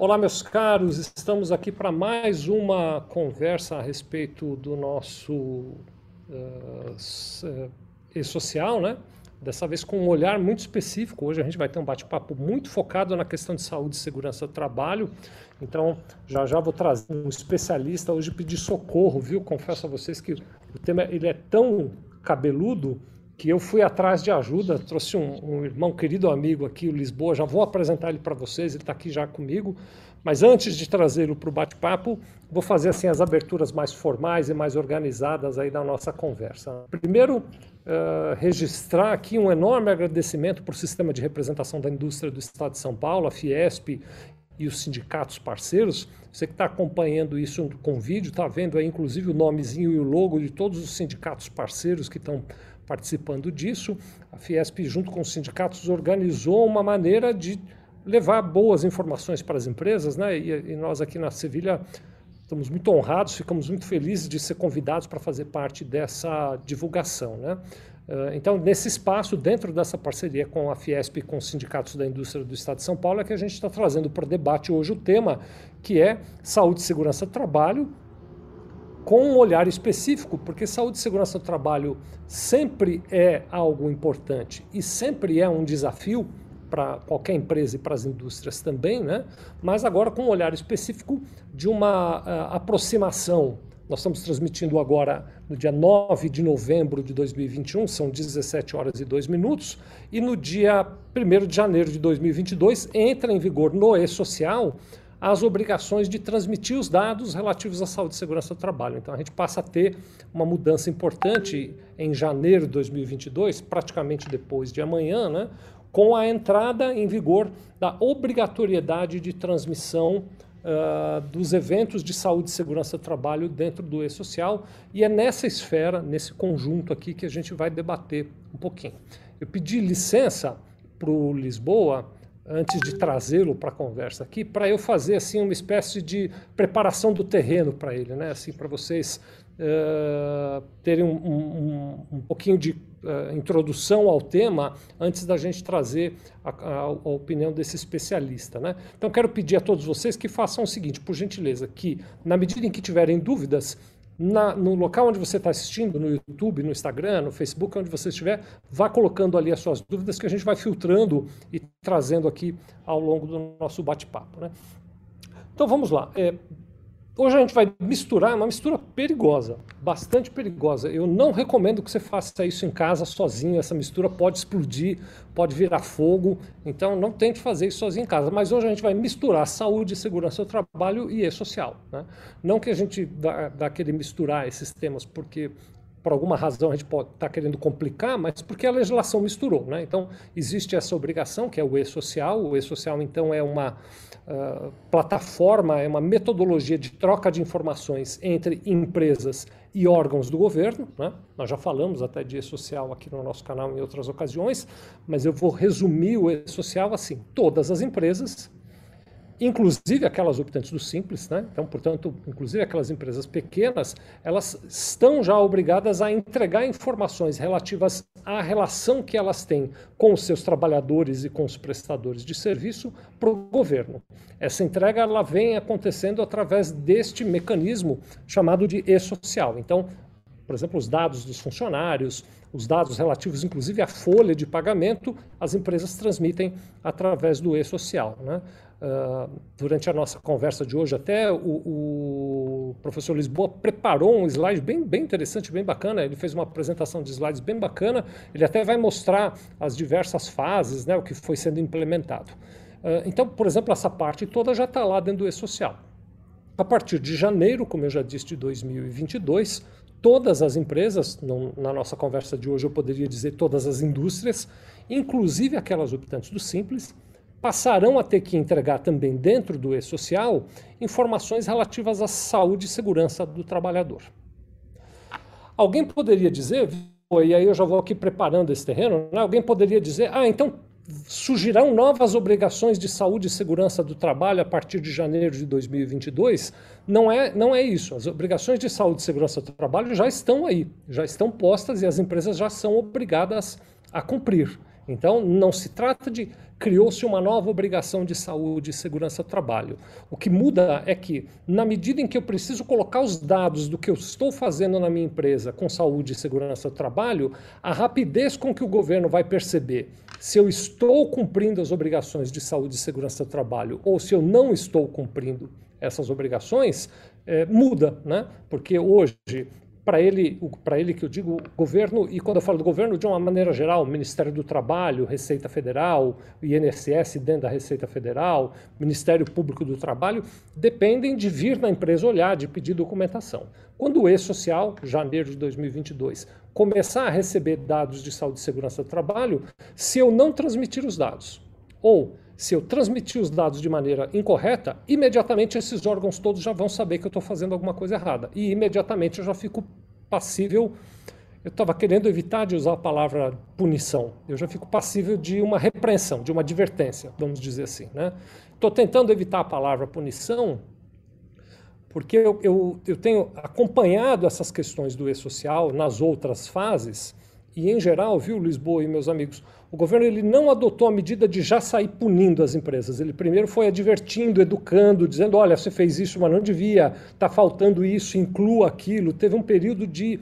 Olá, meus caros, estamos aqui para mais uma conversa a respeito do nosso uh, e-social, né? Dessa vez com um olhar muito específico. Hoje a gente vai ter um bate-papo muito focado na questão de saúde e segurança do trabalho. Então, já já vou trazer um especialista hoje pedir socorro, viu? Confesso a vocês que o tema ele é tão cabeludo que eu fui atrás de ajuda, trouxe um, um irmão querido amigo aqui, o Lisboa, já vou apresentar ele para vocês, ele está aqui já comigo. Mas antes de trazê-lo para o bate-papo, vou fazer assim as aberturas mais formais e mais organizadas aí da nossa conversa. Primeiro, uh, registrar aqui um enorme agradecimento para o Sistema de Representação da Indústria do Estado de São Paulo, a Fiesp e os sindicatos parceiros. Você que está acompanhando isso com vídeo, está vendo aí inclusive o nomezinho e o logo de todos os sindicatos parceiros que estão participando disso. A Fiesp, junto com os sindicatos, organizou uma maneira de levar boas informações para as empresas, né? E, e nós aqui na Sevilha estamos muito honrados, ficamos muito felizes de ser convidados para fazer parte dessa divulgação, né? Uh, então, nesse espaço, dentro dessa parceria com a Fiesp e com os sindicatos da indústria do Estado de São Paulo, é que a gente está trazendo para debate hoje o tema que é saúde e segurança do trabalho, com um olhar específico, porque saúde e segurança do trabalho sempre é algo importante e sempre é um desafio para qualquer empresa e para as indústrias também, né? mas agora com um olhar específico de uma uh, aproximação. Nós estamos transmitindo agora no dia 9 de novembro de 2021, são 17 horas e 2 minutos, e no dia 1 de janeiro de 2022 entra em vigor no e-social as obrigações de transmitir os dados relativos à saúde e segurança do trabalho. Então a gente passa a ter uma mudança importante em janeiro de 2022, praticamente depois de amanhã, né, com a entrada em vigor da obrigatoriedade de transmissão uh, dos eventos de saúde e segurança do trabalho dentro do e-social. E é nessa esfera, nesse conjunto aqui, que a gente vai debater um pouquinho. Eu pedi licença para o Lisboa antes de trazê-lo para a conversa aqui, para eu fazer assim uma espécie de preparação do terreno para ele, né? Assim, para vocês uh, terem um, um, um, pouquinho de uh, introdução ao tema antes da gente trazer a, a, a, opinião desse especialista, né? Então quero pedir a todos vocês que façam o seguinte, por gentileza, que na medida em que tiverem dúvidas na, no local onde você está assistindo, no YouTube, no Instagram, no Facebook, onde você estiver, vá colocando ali as suas dúvidas que a gente vai filtrando e trazendo aqui ao longo do nosso bate-papo. Né? Então vamos lá. É, Hoje a gente vai misturar, uma mistura perigosa, bastante perigosa. Eu não recomendo que você faça isso em casa sozinho. Essa mistura pode explodir, pode virar fogo. Então não tente fazer isso sozinho em casa. Mas hoje a gente vai misturar saúde, segurança do trabalho e e-social. Né? Não que a gente vá, vá querer misturar esses temas, porque por alguma razão a gente pode estar tá querendo complicar, mas porque a legislação misturou. Né? Então, existe essa obrigação, que é o e-social. O e-social, então, é uma uh, plataforma, é uma metodologia de troca de informações entre empresas e órgãos do governo. Né? Nós já falamos até de e-social aqui no nosso canal em outras ocasiões, mas eu vou resumir o e-social assim: todas as empresas inclusive aquelas optantes do Simples, né? então, portanto, inclusive aquelas empresas pequenas, elas estão já obrigadas a entregar informações relativas à relação que elas têm com os seus trabalhadores e com os prestadores de serviço para o governo. Essa entrega ela vem acontecendo através deste mecanismo chamado de e-social. Então, por exemplo, os dados dos funcionários, os dados relativos, inclusive, à folha de pagamento, as empresas transmitem através do e-social. Né? Uh, durante a nossa conversa de hoje, até o, o, professor Lisboa preparou um slide bem, bem interessante, bem bacana. Ele fez uma apresentação de slides bem bacana. Ele até vai mostrar as diversas fases, né, o que foi sendo implementado. Uh, então, por exemplo, essa parte toda já está lá dentro do e-social. A partir de janeiro, como eu já disse, de 2022, todas as empresas, na nossa conversa de hoje eu poderia dizer todas as indústrias, inclusive aquelas optantes do Simples, passarão a ter que entregar também dentro do e-social informações relativas à saúde e segurança do trabalhador. Alguém poderia dizer, e aí eu já vou aqui preparando esse terreno, né? alguém poderia dizer, ah, então surgirão novas obrigações de saúde e segurança do trabalho a partir de janeiro de 2022? Não é, não é isso. As obrigações de saúde e segurança do trabalho já estão aí, já estão postas e as empresas já são obrigadas a cumprir. Então, não se trata de criou-se uma nova obrigação de saúde e segurança do trabalho. O que muda é que, na medida em que eu preciso colocar os dados do que eu estou fazendo na minha empresa com saúde e segurança do trabalho, a rapidez com que o governo vai perceber se eu estou cumprindo as obrigações de saúde e segurança do trabalho ou se eu não estou cumprindo essas obrigações, é, muda, né? Porque hoje para ele, para ele que eu digo governo, e quando eu falo do governo, de uma maneira geral, Ministério do Trabalho, Receita Federal, INSS dentro da Receita Federal, Ministério Público do Trabalho, dependem de vir na empresa olhar, de pedir documentação. Quando o E-Social, janeiro de 2022, começar a receber dados de saúde e segurança do trabalho, se eu não transmitir os dados, ou se eu transmitir os dados de maneira incorreta, imediatamente esses órgãos todos já vão saber que eu estou fazendo alguma coisa errada. E imediatamente eu já fico passível. Eu estava querendo evitar de usar a palavra punição. Eu já fico passível de uma repreensão, de uma advertência, vamos dizer assim. Estou né? tentando evitar a palavra punição porque eu, eu, eu tenho acompanhado essas questões do e-social nas outras fases e, em geral, viu, Lisboa e meus amigos, o governo ele não adotou a medida de já sair punindo as empresas. Ele primeiro foi advertindo, educando, dizendo: olha, você fez isso, mas não devia, está faltando isso, inclua aquilo. Teve um período de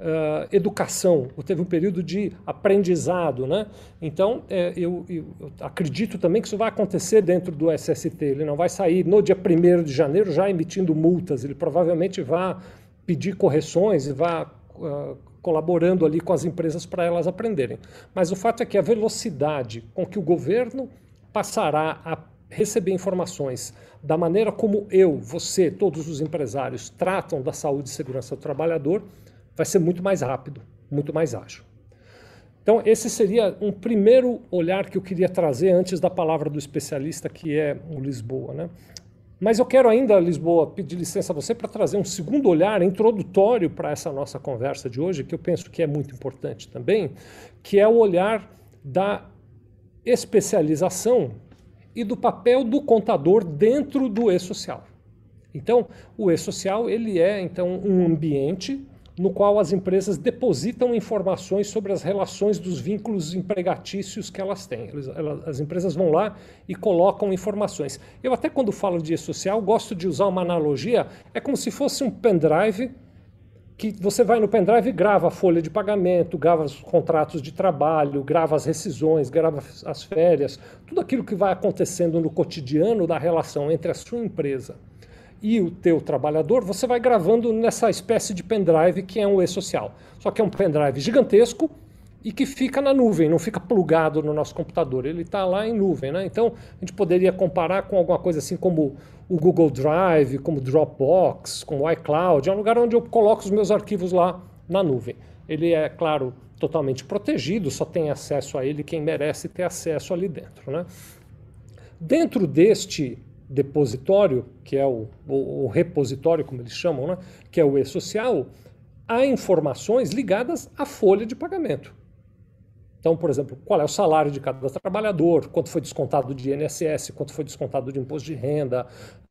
uh, educação, ou teve um período de aprendizado. Né? Então, é, eu, eu, acredito também que isso vai acontecer dentro do SST. Ele não vai sair no dia 1 de janeiro já emitindo multas, ele provavelmente vai pedir correções e vai. Uh, colaborando ali com as empresas para elas aprenderem. Mas o fato é que a velocidade com que o governo passará a receber informações da maneira como eu, você, todos os empresários tratam da saúde e segurança do trabalhador vai ser muito mais rápido, muito mais ágil. Então, esse seria um primeiro olhar que eu queria trazer antes da palavra do especialista, que é o Lisboa. Né? Mas eu quero ainda, Lisboa, pedir licença a você para trazer um segundo olhar introdutório para essa nossa conversa de hoje, que eu penso que é muito importante também, que é o olhar da especialização e do papel do contador dentro do e-social. Então, o e-social ele é então um ambiente no qual as empresas depositam informações sobre as relações dos vínculos empregatícios que elas têm. Elas, elas, as empresas vão lá e colocam informações. Eu até quando falo de e-social gosto de usar uma analogia, é como se fosse um pendrive que você vai no pendrive e grava a folha de pagamento, grava os contratos de trabalho, grava as rescisões, grava as férias, tudo aquilo que vai acontecendo no cotidiano da relação entre a sua empresa e o teu trabalhador, você vai gravando nessa espécie de pendrive que é um e-social. Só que é um pendrive gigantesco e que fica na nuvem, não fica plugado no nosso computador, ele está lá em nuvem. Né? Então, a gente poderia comparar com alguma coisa assim como o Google Drive, como Dropbox, como o iCloud, é um lugar onde eu coloco os meus arquivos lá na nuvem. Ele é, claro, totalmente protegido, só tem acesso a ele quem merece ter acesso ali dentro. Né? Dentro deste depositório, que é o, o, o repositório, como eles chamam, né? que é o e-social, há informações ligadas à folha de pagamento. Então, por exemplo, qual é o salário de cada trabalhador, quanto foi descontado de INSS, quanto foi descontado de imposto de renda,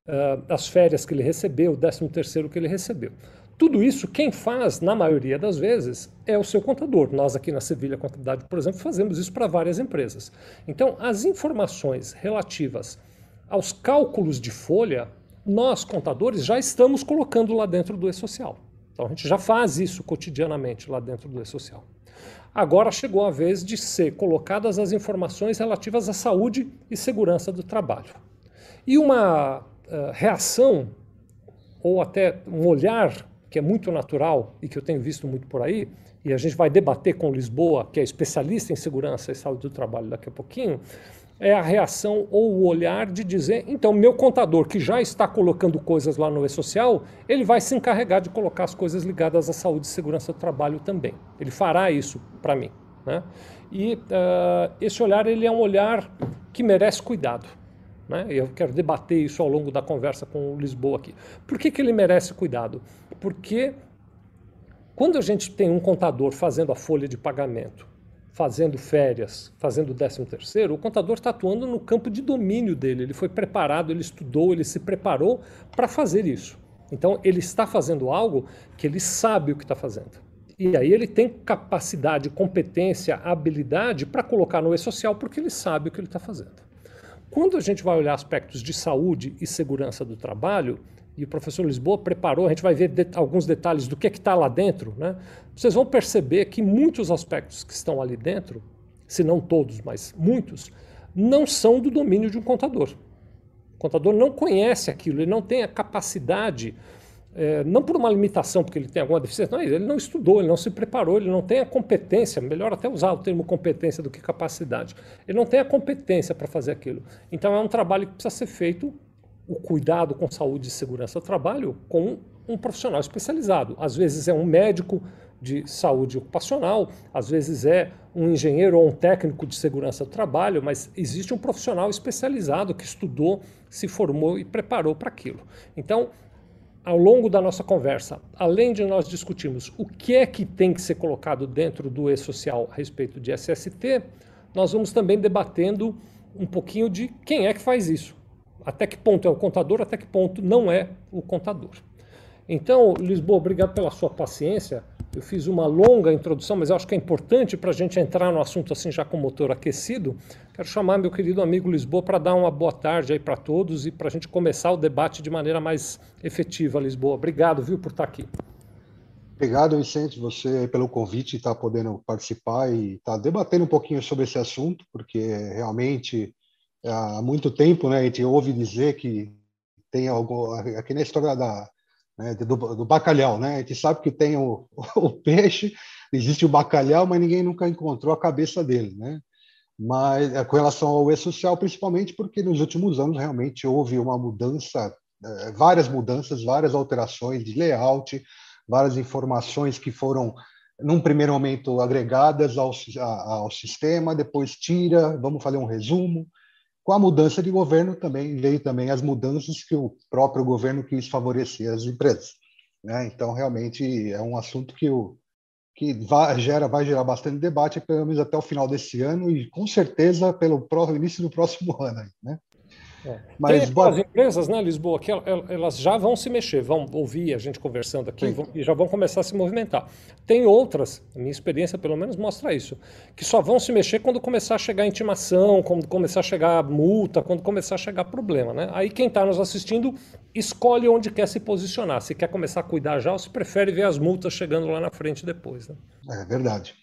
uh, as férias que ele recebeu, o décimo terceiro que ele recebeu. Tudo isso, quem faz, na maioria das vezes, é o seu contador. Nós aqui na Sevilha Contabilidade, por exemplo, fazemos isso para várias empresas. Então, as informações relativas aos cálculos de folha, nós, contadores, já estamos colocando lá dentro do e-social. Então a gente já faz isso cotidianamente lá dentro do e-social. Agora chegou a vez de ser colocadas as informações relativas à saúde e segurança do trabalho. E uma uh, reação, ou até um olhar que é muito natural e que eu tenho visto muito por aí, e a gente vai debater com Lisboa, que é especialista em segurança e saúde do trabalho daqui a pouquinho, é a reação ou o olhar de dizer, então, meu contador que já está colocando coisas lá no e-social, ele vai se encarregar de colocar as coisas ligadas à saúde e segurança do trabalho também. Ele fará isso para mim. Né? E uh, esse olhar ele é um olhar que merece cuidado. Né? Eu quero debater isso ao longo da conversa com o Lisboa aqui. Por que, que ele merece cuidado? Porque quando a gente tem um contador fazendo a folha de pagamento fazendo férias, fazendo o décimo terceiro, o contador está atuando no campo de domínio dele. Ele foi preparado, ele estudou, ele se preparou para fazer isso. Então ele está fazendo algo que ele sabe o que está fazendo. E aí ele tem capacidade, competência, habilidade para colocar no e-social porque ele sabe o que ele está fazendo. Quando a gente vai olhar aspectos de saúde e segurança do trabalho, e o professor Lisboa preparou, a gente vai ver alguns detalhes do que é está lá dentro, né? vocês vão perceber que muitos aspectos que estão ali dentro, se não todos, mas muitos, não são do domínio de um contador. O contador não conhece aquilo, ele não tem a capacidade, é, não por uma limitação, porque ele tem alguma deficiência, não, ele não estudou, ele não se preparou, ele não tem a competência, melhor até usar o termo competência do que capacidade. Ele não tem a competência para fazer aquilo. Então é um trabalho que precisa ser feito o cuidado com saúde e segurança do trabalho com um profissional especializado. Às vezes é um médico de saúde ocupacional, às vezes é um engenheiro ou um técnico de segurança do trabalho, mas existe um profissional especializado que estudou, se formou e preparou para aquilo. Então, ao longo da nossa conversa, além de nós discutirmos o que é que tem que ser colocado dentro do e-social a respeito de SST, nós vamos também debatendo um pouquinho de quem é que faz isso até que ponto é o contador, até que ponto não é o contador. Então, Lisboa, obrigado pela sua paciência. Eu fiz uma longa introdução, mas acho que é importante para a gente entrar no assunto assim já com o motor aquecido. Quero chamar meu querido amigo Lisboa para dar uma boa tarde aí para todos e para a gente começar o debate de maneira mais efetiva, Lisboa. Obrigado, viu, por estar aqui. Obrigado, Vicente, você pelo convite, estar tá podendo participar e estar tá debatendo um pouquinho sobre esse assunto, porque realmente há muito tempo, né, a gente ouve dizer que tem algo aqui na história da né, do, do, bacalhau, né? A gente sabe que tem o, o, peixe, existe o bacalhau, mas ninguém nunca encontrou a cabeça dele, né? Mas é, com relação ao e-social, principalmente porque nos últimos anos realmente houve uma mudança, é, várias mudanças, várias alterações de layout, várias informações que foram num primeiro momento agregadas ao, ao sistema, depois tira, vamos fazer um resumo, com a mudança de governo também veio também as mudanças que o próprio governo quis favorecer as empresas. Né? Então, realmente é um assunto que, o, que vai, gera, vai gerar bastante debate, pelo menos até o final desse ano e, com certeza, pelo início do próximo ano. Né? É. Mas Tem boa... as empresas, né, Lisboa, que elas já vão se mexer, vão ouvir a gente conversando aqui vão, e já vão começar a se movimentar. Tem outras, a minha experiência pelo menos mostra isso, que só vão se mexer quando começar a chegar intimação, quando começar a chegar multa, quando começar a chegar problema, né? Aí quem está nos assistindo escolhe onde quer se posicionar, se quer começar a cuidar já ou se prefere ver as multas chegando lá na frente depois. Né? É verdade.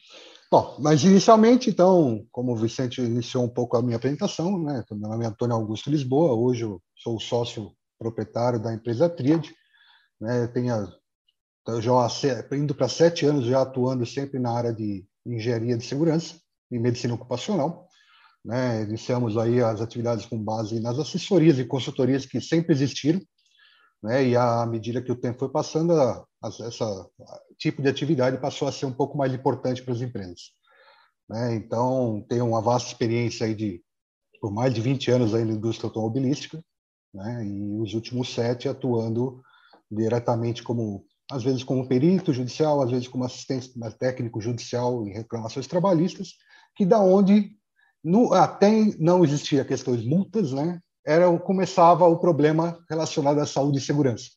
Bom, mas inicialmente, então, como o Vicente iniciou um pouco a minha apresentação, né? Meu nome é Antônio Augusto Lisboa, hoje eu sou sócio proprietário da empresa Triad, né? Tenho já indo para sete anos já atuando sempre na área de engenharia de segurança e medicina ocupacional. Né? Iniciamos aí as atividades com base nas assessorias e consultorias que sempre existiram, né? E à medida que o tempo foi passando, a, essa tipo de atividade passou a ser um pouco mais importante para as empresas. Né? Então, tenho uma vasta experiência aí de por mais de 20 anos aí na indústria automobilística, né? E os últimos sete atuando diretamente como às vezes como perito judicial, às vezes como assistente técnico judicial em reclamações trabalhistas, que da onde no, até não existia questões multas, né? Era começava o problema relacionado à saúde e segurança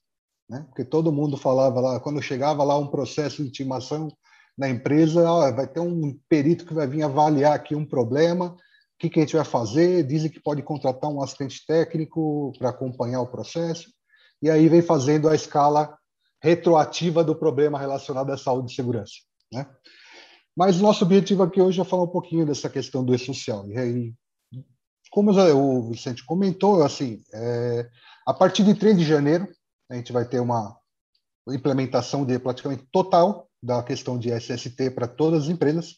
né? Porque todo mundo falava lá, quando chegava lá um processo de intimação na empresa, vai ter um perito que vai vir avaliar aqui um problema, o que, que a gente vai fazer? Dizem que pode contratar um assistente técnico para acompanhar o processo, e aí vem fazendo a escala retroativa do problema relacionado à saúde e segurança, né? Mas nosso objetivo aqui hoje é falar um pouquinho dessa questão do e-social. E aí, como o Vicente comentou, assim, é, a partir de 3 de janeiro, a gente vai ter uma implementação de praticamente total da questão de SST para todas as empresas.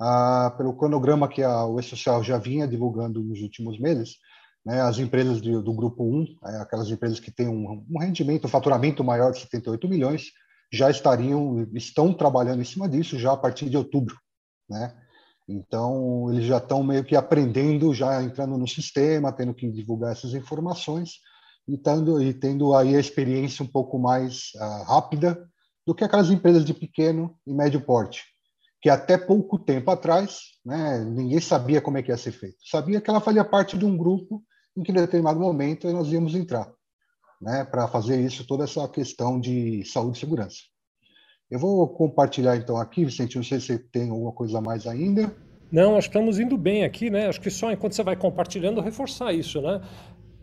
Ah, pelo cronograma que a UE Social já vinha divulgando nos últimos meses, né, as empresas do, do grupo 1, é, aquelas empresas que têm um, um, rendimento, um faturamento maior de 78 milhões, já estariam, estão trabalhando em cima disso já a partir de outubro, né? Então, eles já estão meio que aprendendo, já entrando no sistema, tendo que divulgar essas informações, e, tendo, e tendo aí a experiência um pouco mais uh, rápida do que aquelas empresas de pequeno e médio porte, que até pouco tempo atrás né, ninguém sabia como é que ia ser feito. Sabia que ela fazia parte de um grupo em que, em determinado momento, nós íamos entrar né, para fazer isso, toda essa questão de saúde e segurança. Eu vou compartilhar então aqui, Vicente, não sei se você tem alguma coisa a mais ainda. Não, acho que estamos indo bem aqui, né? Acho que só enquanto você vai compartilhando, reforçar isso, né?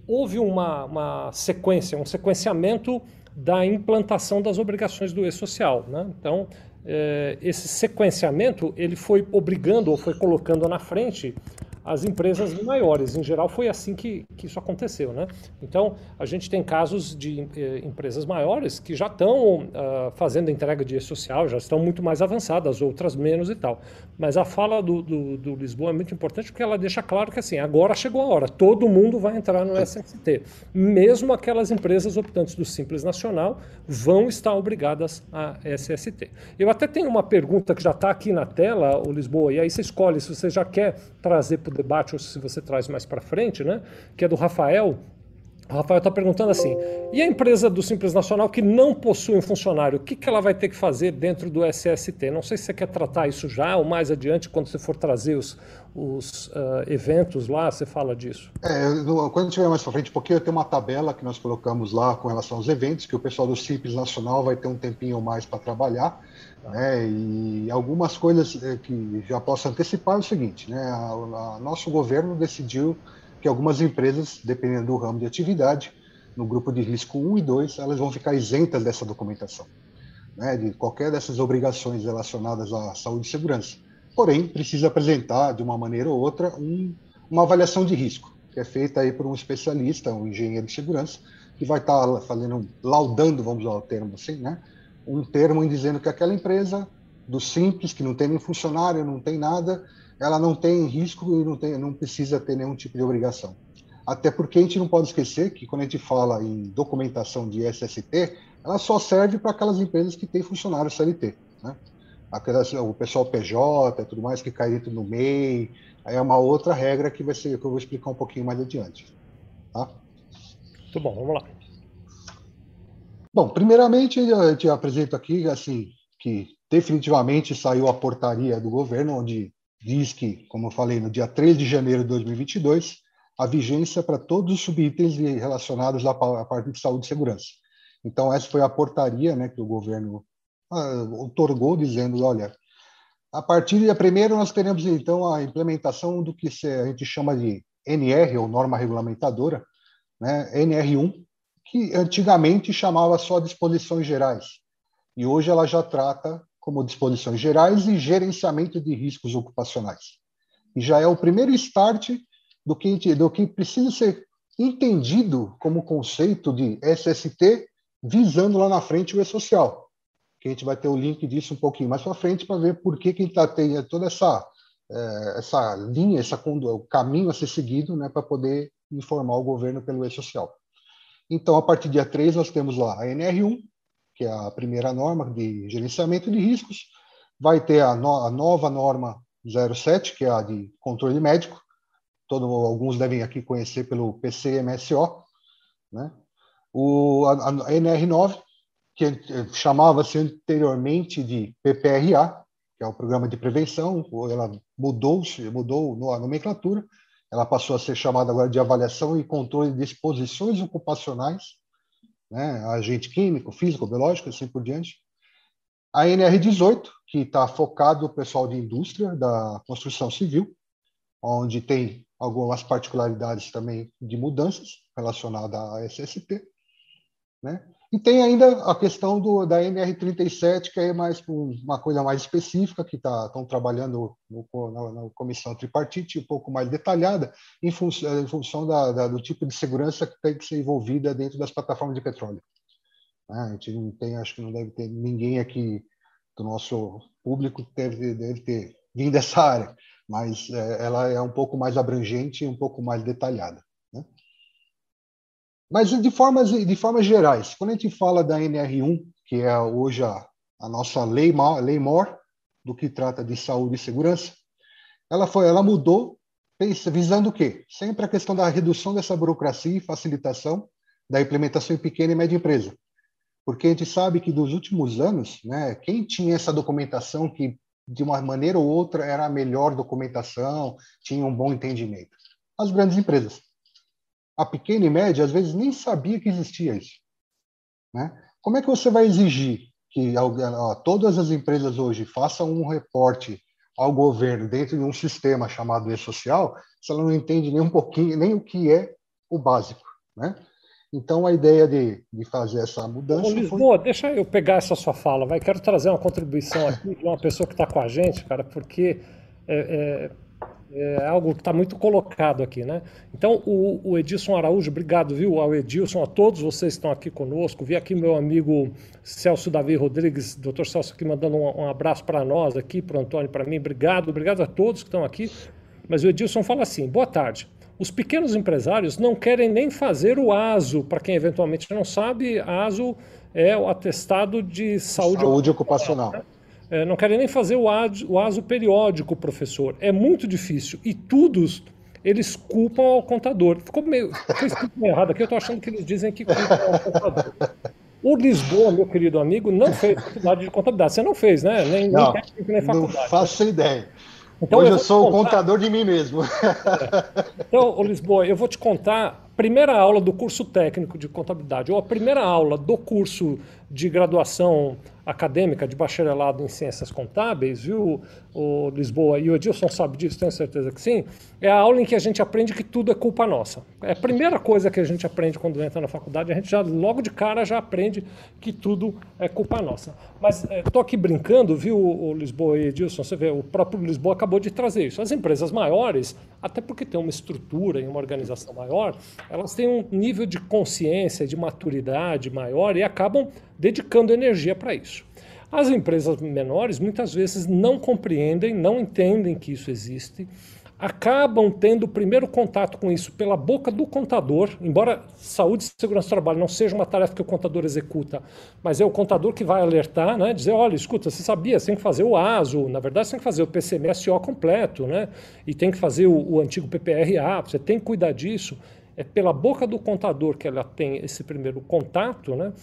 Houve uma, uma sequência, um sequenciamento da implantação das obrigações do e-social, né? Então, é, esse sequenciamento ele foi obrigando ou foi colocando na frente as empresas maiores. Em geral, foi assim que, que isso aconteceu. Né? Então, a gente tem casos de eh, empresas maiores que já estão uh, fazendo entrega de e-social, já estão muito mais avançadas, outras menos e tal. Mas a fala do, do, do, Lisboa é muito importante porque ela deixa claro que assim, agora chegou a hora, todo mundo vai entrar no SST. Mesmo aquelas empresas optantes do Simples Nacional vão estar obrigadas a SST. Eu até tenho uma pergunta que já está aqui na tela, o Lisboa, e aí você escolhe se você já quer trazer para debate ou se você traz mais para frente, né? Que é do Rafael. O Rafael está perguntando assim: e a empresa do Simples Nacional que não possui um funcionário, o que, que ela vai ter que fazer dentro do SST? Não sei se você quer tratar isso já ou mais adiante, quando você for trazer os, os uh, eventos lá, você fala disso. É, quando tiver mais para frente pouquinho, eu tenho uma tabela que nós colocamos lá com relação aos eventos, que o pessoal do Simples Nacional vai ter um tempinho mais para trabalhar. Né? E algumas coisas eh, que já posso antecipar é o seguinte: né? a, a, nosso governo decidiu que algumas empresas, dependendo do ramo de atividade, no grupo de risco 1 e 2, elas vão ficar isentas dessa documentação, né? de qualquer dessas obrigações relacionadas à saúde e segurança. Porém, precisa apresentar, de uma maneira ou outra, um, uma avaliação de risco, que é feita aí por um especialista, um engenheiro de segurança, que vai estar fazendo, laudando, vamos usar o termo assim, né? um termo em dizendo que aquela empresa do simples, que não tem nem funcionário, não tem nada, ela não tem risco e não, tem, não precisa ter nenhum tipo de obrigação. Até porque a gente não pode esquecer que quando a gente fala em documentação de SST, ela só serve para aquelas empresas que têm funcionário CLT. Né? Aquelas, o pessoal PJ, tudo mais que cai dentro do MEI, aí é uma outra regra que vai ser que eu vou explicar um pouquinho mais adiante. Tá? Muito bom, vamos lá. Bom, primeiramente, eu te apresento aqui assim que definitivamente saiu a portaria do governo, onde diz que, como eu falei, no dia 3 de janeiro de 2022, a vigência para todos os subitens relacionados à parte de saúde e segurança. Então, essa foi a portaria né, que o governo otorgou, dizendo: olha, a partir de primeiro nós teremos então a implementação do que a gente chama de NR, ou norma regulamentadora, né, NR1, que antigamente chamava só disposições gerais, e hoje ela já trata como disposições gerais e gerenciamento de riscos ocupacionais. E já é o primeiro start do que, do que precisa ser entendido como conceito de SST, visando lá na frente o E-Social. Que a gente vai ter o link disso um pouquinho mais para frente para ver por que, que a gente tá, tem toda essa, é, essa linha, essa, o caminho a ser seguido né, para poder informar o governo pelo E-Social. Então, a partir do dia 3, nós temos lá a NR1, que é a primeira norma de gerenciamento de riscos, vai ter a, no, a nova norma 07, que é a de controle médico, Todo, alguns devem aqui conhecer pelo PCMSO, né? o, a, a NR9, que chamava-se anteriormente de PPRA, que é o Programa de Prevenção, ela mudou, mudou a nomenclatura, ela passou a ser chamada agora de avaliação e controle de exposições ocupacionais, né, agente químico, físico, biológico, assim por diante. A NR18, que está focado no pessoal de indústria da construção civil, onde tem algumas particularidades também de mudanças relacionadas à SST, né? E tem ainda a questão do, da NR37, que é mais uma coisa mais específica, que tá, estão trabalhando no, na, na, comissão tripartite, um pouco mais detalhada, em, fun em função da, da, do tipo de segurança que tem que ser envolvida dentro das plataformas de petróleo. Né? A gente não tem, acho que não deve ter ninguém aqui do nosso público que deve, deve ter vindo dessa área, mas é, ela é um pouco mais abrangente e um pouco mais detalhada. Mas de formas, de formas gerais, quando a gente fala da NR1, que é hoje a, a nossa lei, lei MOR, do que trata de saúde e segurança, ela, foi, ela mudou visando o quê? Sempre a questão da redução dessa burocracia e facilitação da implementação em pequena e média empresa. Porque a gente sabe que dos últimos anos, né, quem tinha essa documentação que de uma maneira ou outra era a melhor documentação, tinha um bom entendimento? As grandes empresas a pequena e média às vezes nem sabia que existia isso. Né? Como é que você vai exigir que ó, todas as empresas hoje façam um reporte ao governo dentro de um sistema chamado e-social, se ela não entende nem um pouquinho, nem o que é o básico, né? Então, a ideia de, de fazer essa mudança. Ô, Lisboa, foi... deixa eu pegar essa sua fala, vai. Quero trazer uma contribuição aqui de uma pessoa que está com a gente, cara, porque é, é, é algo que está muito colocado aqui, né? Então, o, o, Edilson Araújo, obrigado, viu, ao Edilson, a todos vocês que estão aqui conosco. Vi aqui meu amigo Celso Davi Rodrigues, doutor Celso, aqui mandando um, um abraço para nós aqui, para o Antônio, para mim. Obrigado, obrigado a todos que estão aqui. Mas o Edilson fala assim: boa tarde. Os pequenos empresários não querem nem fazer o ASO. Para quem eventualmente não sabe, ASO é o atestado de saúde, saúde ocupacional. Né? É, não querem nem fazer o ASO, o ASO periódico, professor. É muito difícil. E todos eles culpam ao contador. Ficou meio, ficou meio errado aqui, eu estou achando que eles dizem que culpam ao contador. O Lisboa, meu querido amigo, não fez faculdade de contabilidade. Você não fez, né? Nem, não, nem técnico, nem faculdade. Não faço ideia. Então, Hoje eu, eu sou o contador de mim mesmo. É. Então, ô Lisboa, eu vou te contar a primeira aula do curso técnico de contabilidade, ou a primeira aula do curso de graduação acadêmica de bacharelado em ciências contábeis, viu, o Lisboa? E o Edilson sabe disso, tenho certeza que sim. É a aula em que a gente aprende que tudo é culpa nossa. É a primeira coisa que a gente aprende quando entra na faculdade, a gente já logo de cara já aprende que tudo é culpa nossa. Mas estou é, aqui brincando, viu, o Lisboa e Edilson? Você vê, o próprio Lisboa acabou de trazer isso. As empresas maiores, até porque tem uma estrutura e uma organização maior, elas têm um nível de consciência, de maturidade maior e acabam dedicando energia para isso. As empresas menores muitas vezes não compreendem, não entendem que isso existe, acabam tendo o primeiro contato com isso pela boca do contador, embora saúde e segurança do trabalho não seja uma tarefa que o contador executa, mas é o contador que vai alertar, né, dizer, olha, escuta, você sabia, você tem que fazer o ASO, na verdade você tem que fazer o PCMSO completo, né, e tem que fazer o, o antigo PPRA, você tem que cuidar disso. É pela boca do contador que ela tem esse primeiro contato, né,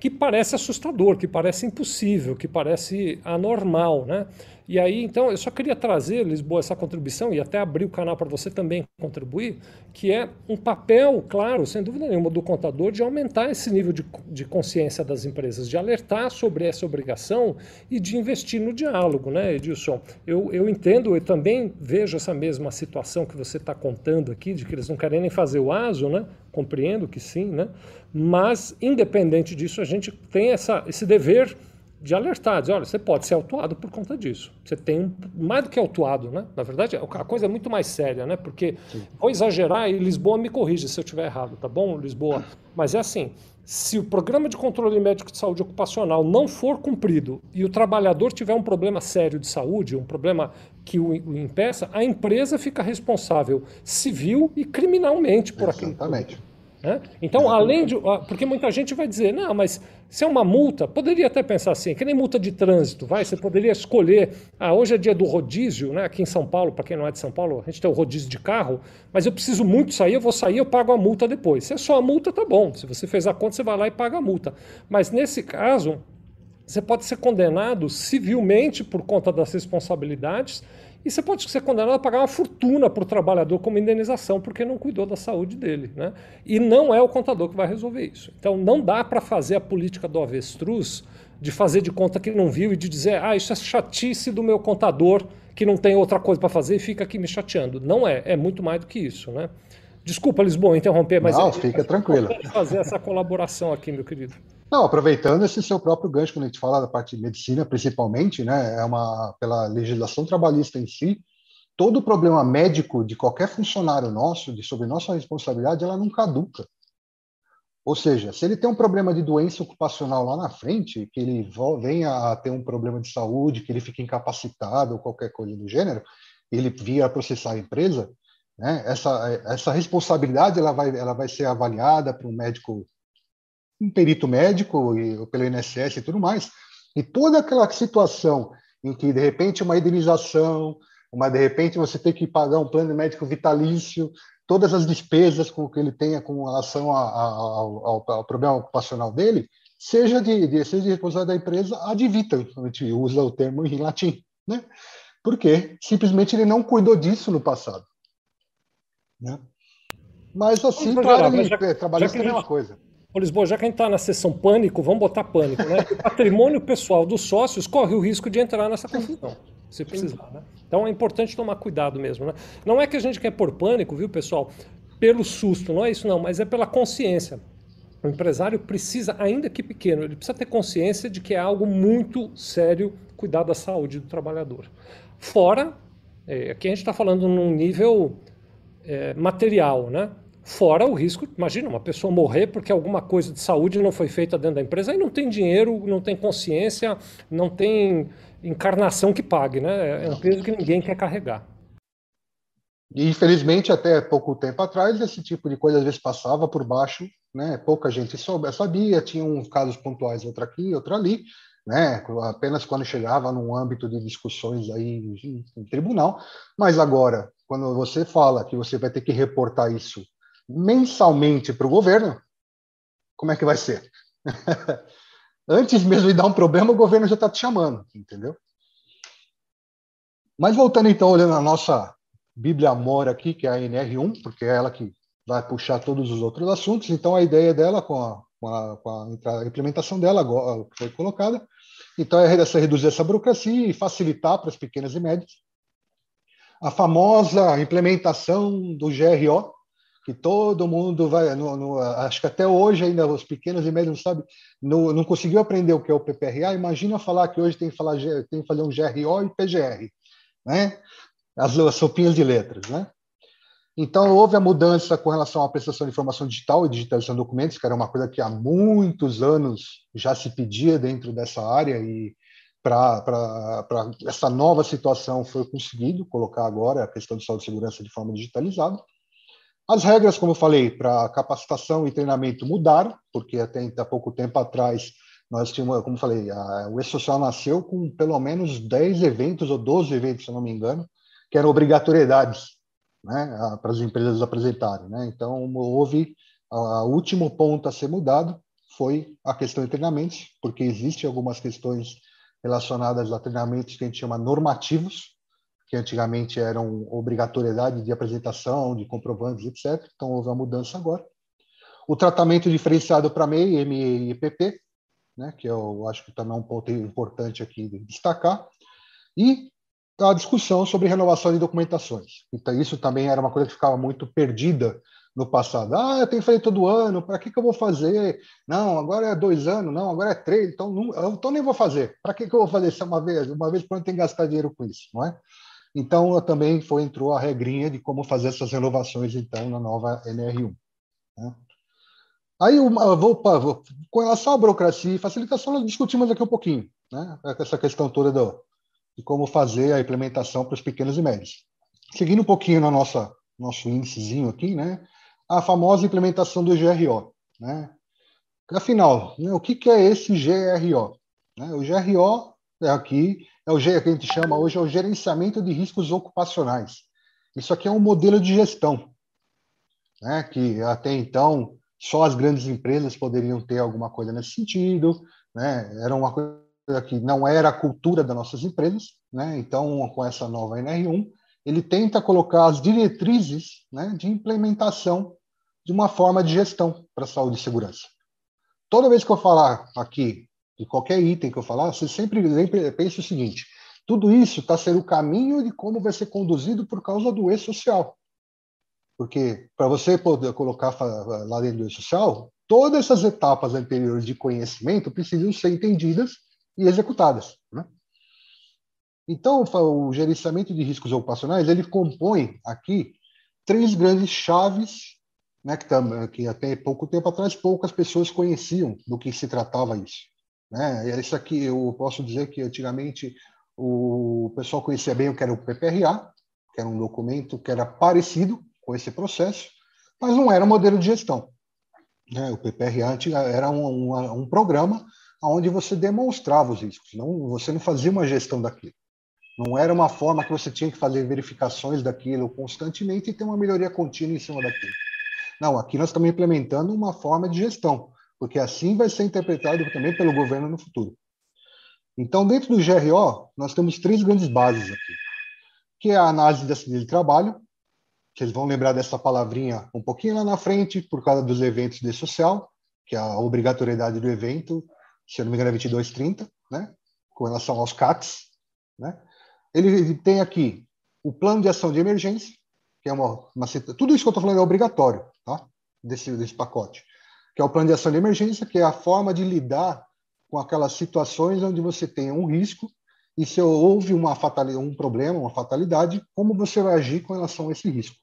que parece assustador, que parece impossível, que parece anormal, né? E aí, então, eu só queria trazer, Lisboa, essa contribuição e até abrir o canal para você também contribuir, que é um papel, claro, sem dúvida nenhuma, do contador de aumentar esse nível de, de consciência das empresas, de alertar sobre essa obrigação e de investir no diálogo, né, Edilson? Eu, eu entendo, eu também vejo essa mesma situação que você está contando aqui, de que eles não querem nem fazer o ASO, né? Compreendo que sim, né? Mas, independente disso, a gente tem essa, esse dever de alertar, dizer, olha, você pode ser autuado por conta disso. Você tem mais do que autuado, né? Na verdade, a coisa é muito mais séria, né? Porque Sim. vou exagerar e Lisboa me corrige se eu estiver errado, tá bom, Lisboa? Mas é assim, se o programa de controle médico de saúde ocupacional não for cumprido e o trabalhador tiver um problema sério de saúde, um problema que o, impeça, a empresa fica responsável civil e criminalmente por aquilo. Exatamente. Né? Então, além de. Porque muita gente vai dizer, não, mas se é uma multa, poderia até pensar assim, que nem multa de trânsito, vai, você poderia escolher. Ah, hoje é dia do rodízio, né? Aqui em São Paulo, para quem não é de São Paulo, a gente tem o rodízio de carro, mas eu preciso muito sair, eu vou sair, eu pago a multa depois. Se é só a multa, tá bom. Se você fez a conta, você vai lá e paga a multa. Mas nesse caso, você pode ser condenado civilmente por conta das responsabilidades e você pode ser condenado a pagar uma fortuna para o trabalhador como indenização porque não cuidou da saúde dele. Né? E não é o contador que vai resolver isso. Então não dá para fazer a política do avestruz de fazer de conta que não viu e de dizer, ah, isso é chatice do meu contador que não tem outra coisa para fazer e fica aqui me chateando. Não é, é muito mais do que isso. Né? Desculpa, Lisboa, interromper, mas. Não, fica tranquilo. fazer essa colaboração aqui, meu querido. Não, aproveitando esse seu próprio gancho, quando a gente fala da parte de medicina, principalmente, né, é uma pela legislação trabalhista em si, todo problema médico de qualquer funcionário nosso, de sobre nossa responsabilidade, ela não caduca. Ou seja, se ele tem um problema de doença ocupacional lá na frente, que ele venha a ter um problema de saúde, que ele fique incapacitado ou qualquer coisa do gênero, ele via processar a empresa, né, essa, essa responsabilidade ela vai, ela vai ser avaliada para um médico um perito médico e pelo INSS e tudo mais. E toda aquela situação em que de repente uma indenização, uma de repente você tem que pagar um plano médico vitalício, todas as despesas com que ele tenha com relação a, a, ao, ao, problema ocupacional dele, seja de, de seja de responsabilidade da empresa ad vitam, a gente usa o termo em latim, né? Porque simplesmente ele não cuidou disso no passado, né? Mas assim, ele, já, trabalhar é a mesma coisa. Ô Lisboa, já que a gente está na sessão pânico, vamos botar pânico, né? O patrimônio pessoal dos sócios corre o risco de entrar nessa confusão, se precisar, né? Então é importante tomar cuidado mesmo, né? Não é que a gente quer pôr pânico, viu, pessoal? Pelo susto, não é isso não, mas é pela consciência. O empresário precisa, ainda que pequeno, ele precisa ter consciência de que é algo muito sério cuidar da saúde do trabalhador. Fora, é, aqui a gente está falando num nível é, material, né? Fora o risco, imagina, uma pessoa morrer porque alguma coisa de saúde não foi feita dentro da empresa, aí não tem dinheiro, não tem consciência, não tem encarnação que pague, né? É um peso que ninguém quer carregar. E, infelizmente, até pouco tempo atrás, esse tipo de coisa às vezes passava por baixo, né? Pouca gente sabia, tinha uns casos pontuais, outro aqui, outro ali, né? Apenas quando chegava num âmbito de discussões aí em tribunal. Mas agora, quando você fala que você vai ter que reportar isso mensalmente para o governo, como é que vai ser? Antes mesmo de dar um problema, o governo já está te chamando, entendeu? Mas voltando então, olhando a nossa Bíblia Amor aqui, que é a NR1, porque é ela que vai puxar todos os outros assuntos. Então, a ideia dela, com a, com a, com a implementação dela, agora foi colocada, então é reduzir essa burocracia e facilitar para as pequenas e médias. A famosa implementação do GRO, que todo mundo vai. No, no, acho que até hoje ainda os pequenos e médios não sabem, não, não conseguiu aprender o que é o PPRA. Imagina falar que hoje tem que, falar, tem que fazer um GRO e PGR, né? As, as sopinhas de letras, né? Então, houve a mudança com relação à prestação de informação digital e digitalização de documentos, que era uma coisa que há muitos anos já se pedia dentro dessa área, e para essa nova situação foi conseguido colocar agora a questão de saúde e segurança de forma digitalizada. As regras, como eu falei, para capacitação e treinamento mudaram, porque até há pouco tempo atrás nós tínhamos, como eu falei, a, o E-Social nasceu com pelo menos 10 eventos ou 12 eventos, se não me engano, que eram obrigatoriedades né, para as empresas apresentarem. Né? Então, houve o último ponto a ser mudado foi a questão de treinamentos, porque existem algumas questões relacionadas a treinamentos que a gente chama normativos, que antigamente eram obrigatoriedade de apresentação, de comprovantes, etc. Então, houve uma mudança agora. O tratamento diferenciado para MEI, ME e EPP, né, que eu acho que também é um ponto importante aqui de destacar. E a discussão sobre renovação de documentações. Então, isso também era uma coisa que ficava muito perdida no passado. Ah, eu tenho que fazer todo ano, para que, que eu vou fazer? Não, agora é dois anos, não, agora é três, então, não, então nem vou fazer. Para que, que eu vou fazer isso uma vez? Uma vez por ano tem que gastar dinheiro com isso, não é? Então, também foi, entrou a regrinha de como fazer essas renovações, então, na nova NR1. Né? Aí, vou, vou, com relação à burocracia e facilitação, nós discutimos aqui um pouquinho, né? essa questão toda do, de como fazer a implementação para os pequenos e médios. Seguindo um pouquinho no nossa, nosso índicezinho aqui, né? a famosa implementação do GRO. Né? Afinal, né, o que, que é esse GRO? Né? O GRO é aqui é o que a gente chama hoje é o gerenciamento de riscos ocupacionais. Isso aqui é um modelo de gestão, né, que até então só as grandes empresas poderiam ter alguma coisa nesse sentido, né, era uma coisa que não era a cultura das nossas empresas, né, então com essa nova NR1 ele tenta colocar as diretrizes né, de implementação de uma forma de gestão para saúde e segurança. Toda vez que eu falar aqui de qualquer item que eu falar, você sempre, pense o seguinte: tudo isso está sendo o caminho de como vai ser conduzido por causa do e-social. Porque para você poder colocar lá dentro do e-social, todas essas etapas anteriores de conhecimento precisam ser entendidas e executadas. Né? Então, o gerenciamento de riscos ocupacionais ele compõe aqui três grandes chaves, né, que, que até pouco tempo atrás poucas pessoas conheciam do que se tratava isso. Né? Isso aqui eu posso dizer que antigamente o pessoal conhecia bem o que era o PPRA, que era um documento que era parecido com esse processo, mas não era um modelo de gestão. Né? O PPRA era um, um, um programa onde você demonstrava os riscos, não, você não fazia uma gestão daquilo. Não era uma forma que você tinha que fazer verificações daquilo constantemente e ter uma melhoria contínua em cima daquilo. Não, aqui nós estamos implementando uma forma de gestão, porque assim vai ser interpretado também pelo governo no futuro. Então, dentro do GRO, nós temos três grandes bases aqui, que é a análise da acidente de trabalho, vocês vão lembrar dessa palavrinha um pouquinho lá na frente, por causa dos eventos de social, que é a obrigatoriedade do evento, se eu não me engano é 2230, né? com relação aos CATs. Né? Ele tem aqui o plano de ação de emergência, que é uma, uma tudo isso que eu estou falando é obrigatório, tá? Desse, desse pacote, que é o plano de ação de emergência, que é a forma de lidar com aquelas situações onde você tem um risco e se houve uma fatalidade, um problema, uma fatalidade, como você vai agir com relação a esse risco.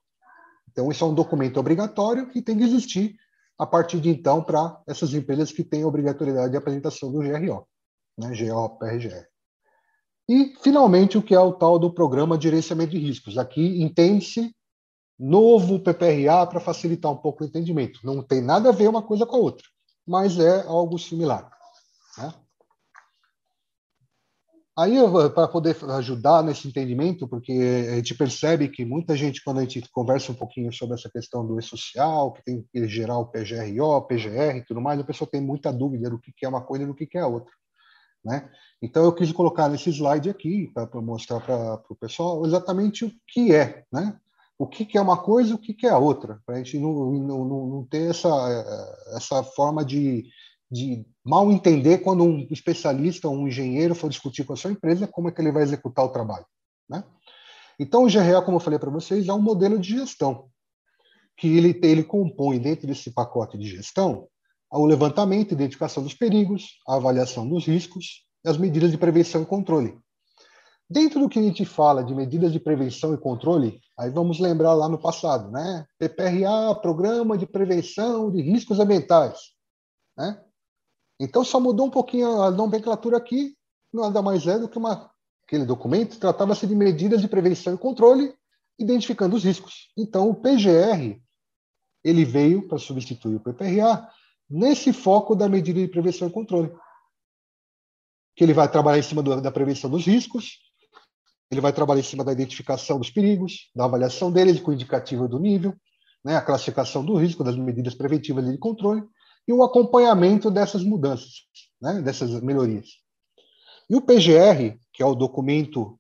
Então, isso é um documento obrigatório que tem que existir a partir de então para essas empresas que têm obrigatoriedade de apresentação do GRO, né, GO-PRGR. E, finalmente, o que é o tal do Programa de Gerenciamento de Riscos. Aqui entende-se novo PPRA para facilitar um pouco o entendimento. Não tem nada a ver uma coisa com a outra, mas é algo similar. Né? Aí, para poder ajudar nesse entendimento, porque a gente percebe que muita gente, quando a gente conversa um pouquinho sobre essa questão do e-social, que tem que gerar o PGRO, PGR e tudo mais, a pessoa tem muita dúvida do que é uma coisa e do que é a outra. Né? Então, eu quis colocar nesse slide aqui, para mostrar para o pessoal exatamente o que é, né? O que, que é uma coisa e o que, que é a outra, para a gente não, não, não ter essa, essa forma de, de mal entender quando um especialista, um engenheiro for discutir com a sua empresa como é que ele vai executar o trabalho. Né? Então, o GRA, como eu falei para vocês, é um modelo de gestão que ele, ele compõe dentro desse pacote de gestão o levantamento, identificação dos perigos, a avaliação dos riscos e as medidas de prevenção e controle. Dentro do que a gente fala de medidas de prevenção e controle, aí vamos lembrar lá no passado, né? PPRA, Programa de Prevenção de Riscos Ambientais, né? Então só mudou um pouquinho a nomenclatura aqui, nada mais é do que uma, aquele documento tratava-se de medidas de prevenção e controle, identificando os riscos. Então o PGR ele veio para substituir o PPRA nesse foco da medida de prevenção e controle, que ele vai trabalhar em cima do, da prevenção dos riscos, ele vai trabalhar em cima da identificação dos perigos, da avaliação deles com o indicativo do nível, né, a classificação do risco, das medidas preventivas de controle, e o acompanhamento dessas mudanças, né, dessas melhorias. E o PGR, que é o documento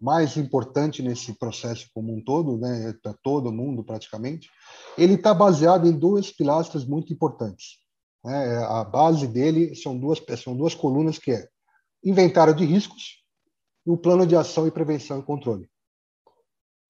mais importante nesse processo como um todo, né, para todo mundo praticamente, ele está baseado em duas pilastras muito importantes. Né? A base dele são duas, são duas colunas que é inventário de riscos o plano de ação e prevenção e controle.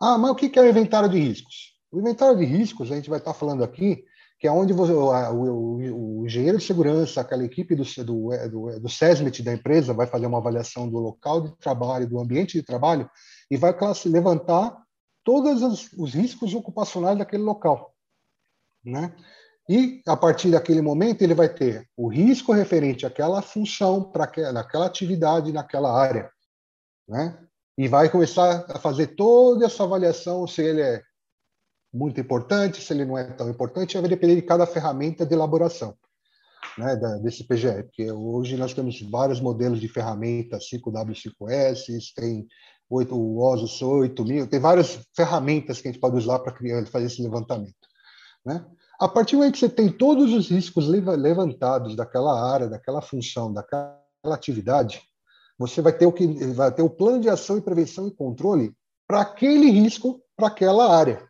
Ah, mas o que é o inventário de riscos? O inventário de riscos, a gente vai estar falando aqui, que é onde você, o, o, o, engenheiro de segurança, aquela equipe do, do, do, do SESMIT da empresa, vai fazer uma avaliação do local de trabalho, do ambiente de trabalho, e vai levantar todos os, os riscos ocupacionais daquele local. Né? E, a partir daquele momento, ele vai ter o risco referente àquela função, para aquela atividade, naquela área. Né? E vai começar a fazer toda essa avaliação, se ele é muito importante, se ele não é tão importante, vai depender de cada ferramenta de elaboração né, da, desse PGE, porque hoje nós temos vários modelos de ferramentas, 5W5S, tem 8, o OSUS 8000, tem várias ferramentas que a gente pode usar para fazer esse levantamento. Né? A partir do momento que você tem todos os riscos levantados daquela área, daquela função, daquela atividade, você vai ter o que vai ter o plano de ação e prevenção e controle para aquele risco, para aquela área.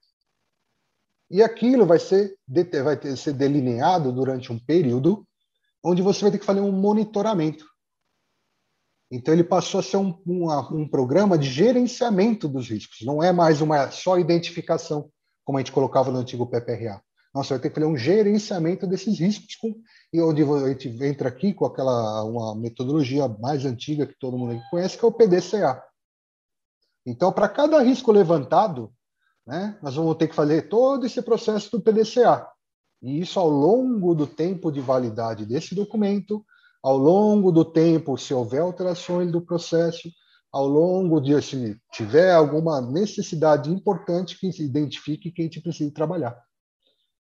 E aquilo vai ser, vai ter, ser delineado durante um período onde você vai ter que fazer um monitoramento. Então, ele passou a ser um, um, um programa de gerenciamento dos riscos, não é mais uma só identificação, como a gente colocava no antigo PPRA. Nossa, vai ter que fazer um gerenciamento desses riscos, com, e onde a gente entra aqui com aquela uma metodologia mais antiga que todo mundo conhece, que é o PDCA. Então, para cada risco levantado, né, nós vamos ter que fazer todo esse processo do PDCA. E isso ao longo do tempo de validade desse documento, ao longo do tempo, se houver alterações do processo, ao longo de se tiver alguma necessidade importante que se identifique que a gente precisa trabalhar.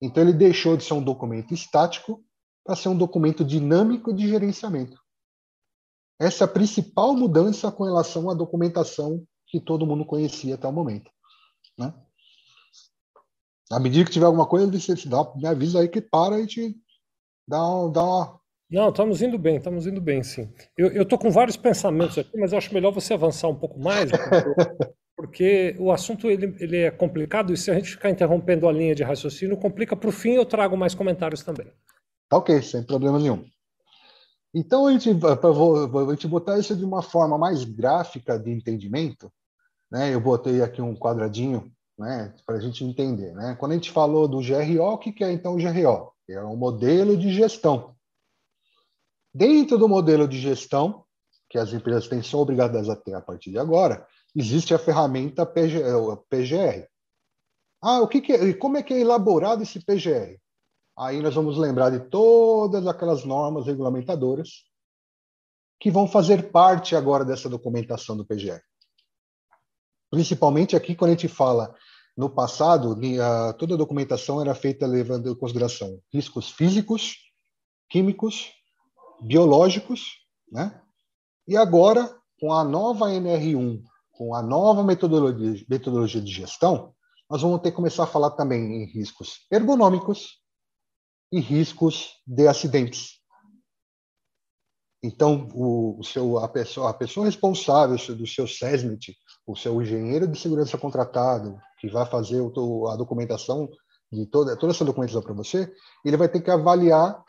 Então ele deixou de ser um documento estático para ser um documento dinâmico de gerenciamento. Essa é a principal mudança com relação à documentação que todo mundo conhecia até o momento. Né? À medida que tiver alguma coisa, você dá, me avisa aí que para e te dá, dá uma. Não, estamos indo bem, estamos indo bem, sim. Eu estou com vários pensamentos aqui, mas acho melhor você avançar um pouco mais. porque o assunto ele, ele é complicado e se a gente ficar interrompendo a linha de raciocínio, complica. Para o fim, eu trago mais comentários também. Tá ok, sem problema nenhum. Então, a gente, a gente botar isso de uma forma mais gráfica de entendimento, né? eu botei aqui um quadradinho né, para a gente entender. Né? Quando a gente falou do GRO, o que é então o GRO? É um modelo de gestão. Dentro do modelo de gestão, que as empresas têm, são obrigadas a ter a partir de agora, existe a ferramenta PGR. É, ah, o que, que é, como é que é elaborado esse PGR? Aí nós vamos lembrar de todas aquelas normas regulamentadoras que vão fazer parte agora dessa documentação do PGR. Principalmente aqui quando a gente fala no passado, toda a documentação era feita levando em consideração riscos físicos, químicos, biológicos, né? E agora, com a nova NR1 com a nova metodologia, metodologia de gestão, nós vamos ter que começar a falar também em riscos ergonômicos e riscos de acidentes. Então, o, o seu, a, pessoa, a pessoa responsável do seu SESMIT, o seu engenheiro de segurança contratado, que vai fazer o, a documentação de toda, toda essa documentação para você, ele vai ter que avaliar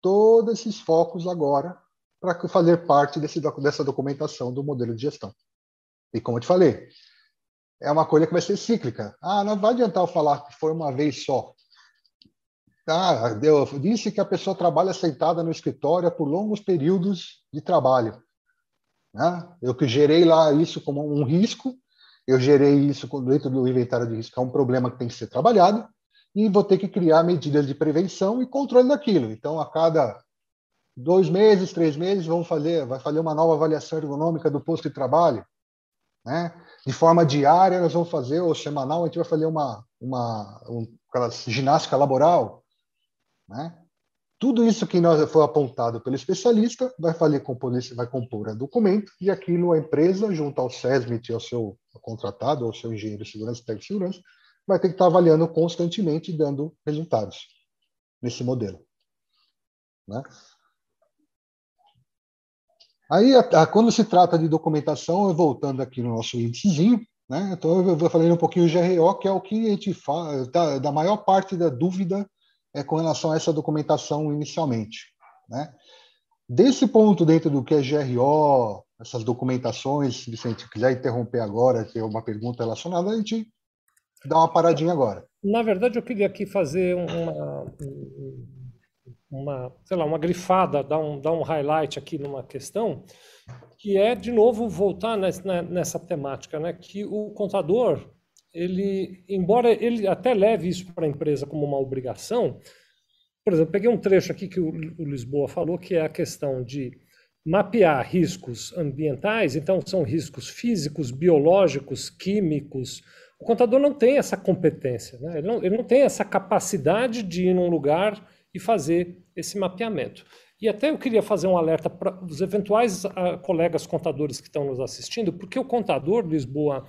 todos esses focos agora para fazer parte desse, dessa documentação do modelo de gestão. E como eu te falei, é uma coisa que vai ser cíclica. Ah, não vai adiantar eu falar que foi uma vez só. Ah, eu disse que a pessoa trabalha sentada no escritório por longos períodos de trabalho. Né? Eu que gerei lá isso como um risco, eu gerei isso dentro do inventário de risco, é um problema que tem que ser trabalhado, e vou ter que criar medidas de prevenção e controle daquilo. Então, a cada dois meses, três meses, vamos fazer, vai fazer uma nova avaliação ergonômica do posto de trabalho. Né? De forma diária, nós vamos fazer, ou semanal, a gente vai fazer uma, uma, uma ginástica laboral. Né? Tudo isso que nós foi apontado pelo especialista vai fazer vai compor a documento e aquilo a empresa, junto ao SESMIT, ao seu contratado, ao seu engenheiro de segurança, técnico de segurança, vai ter que estar avaliando constantemente e dando resultados nesse modelo. Né? Aí, a, a, quando se trata de documentação, voltando aqui no nosso índicezinho, né? Então, eu vou falando um pouquinho do GRO, que é o que a gente fala, da, da maior parte da dúvida é com relação a essa documentação inicialmente, né? Desse ponto, dentro do que é GRO, essas documentações, gente quiser interromper agora, que é uma pergunta relacionada, a gente dá uma paradinha agora. Na verdade, eu queria aqui fazer uma, uma, sei lá, uma grifada, dar um, dar um highlight aqui numa questão, que é, de novo, voltar nessa, nessa temática, né? que o contador, ele, embora ele até leve isso para a empresa como uma obrigação, por exemplo, peguei um trecho aqui que o, o Lisboa falou, que é a questão de mapear riscos ambientais, então são riscos físicos, biológicos, químicos. O contador não tem essa competência, né? ele, não, ele não tem essa capacidade de ir num lugar e fazer esse mapeamento. E até eu queria fazer um alerta para os eventuais uh, colegas contadores que estão nos assistindo, porque o contador Lisboa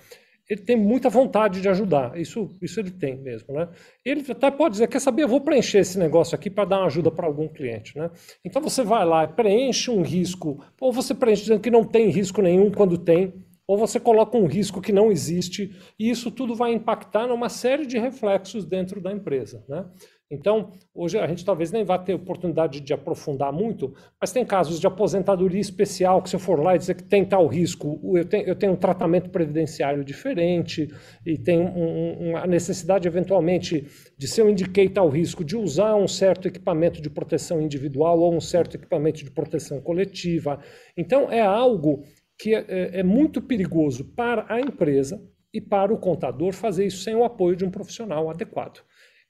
ele tem muita vontade de ajudar, isso, isso ele tem mesmo, né? Ele até pode dizer, quer saber, eu vou preencher esse negócio aqui para dar uma ajuda para algum cliente, né? Então você vai lá, preenche um risco, ou você preenche dizendo que não tem risco nenhum quando tem, ou você coloca um risco que não existe, e isso tudo vai impactar numa série de reflexos dentro da empresa, né? Então, hoje a gente talvez nem vá ter oportunidade de aprofundar muito, mas tem casos de aposentadoria especial que se eu for lá e dizer que tem tal risco, eu tenho, eu tenho um tratamento previdenciário diferente e tem um, uma necessidade eventualmente de se eu indiquei tal risco de usar um certo equipamento de proteção individual ou um certo equipamento de proteção coletiva. Então, é algo que é, é, é muito perigoso para a empresa e para o contador fazer isso sem o apoio de um profissional adequado.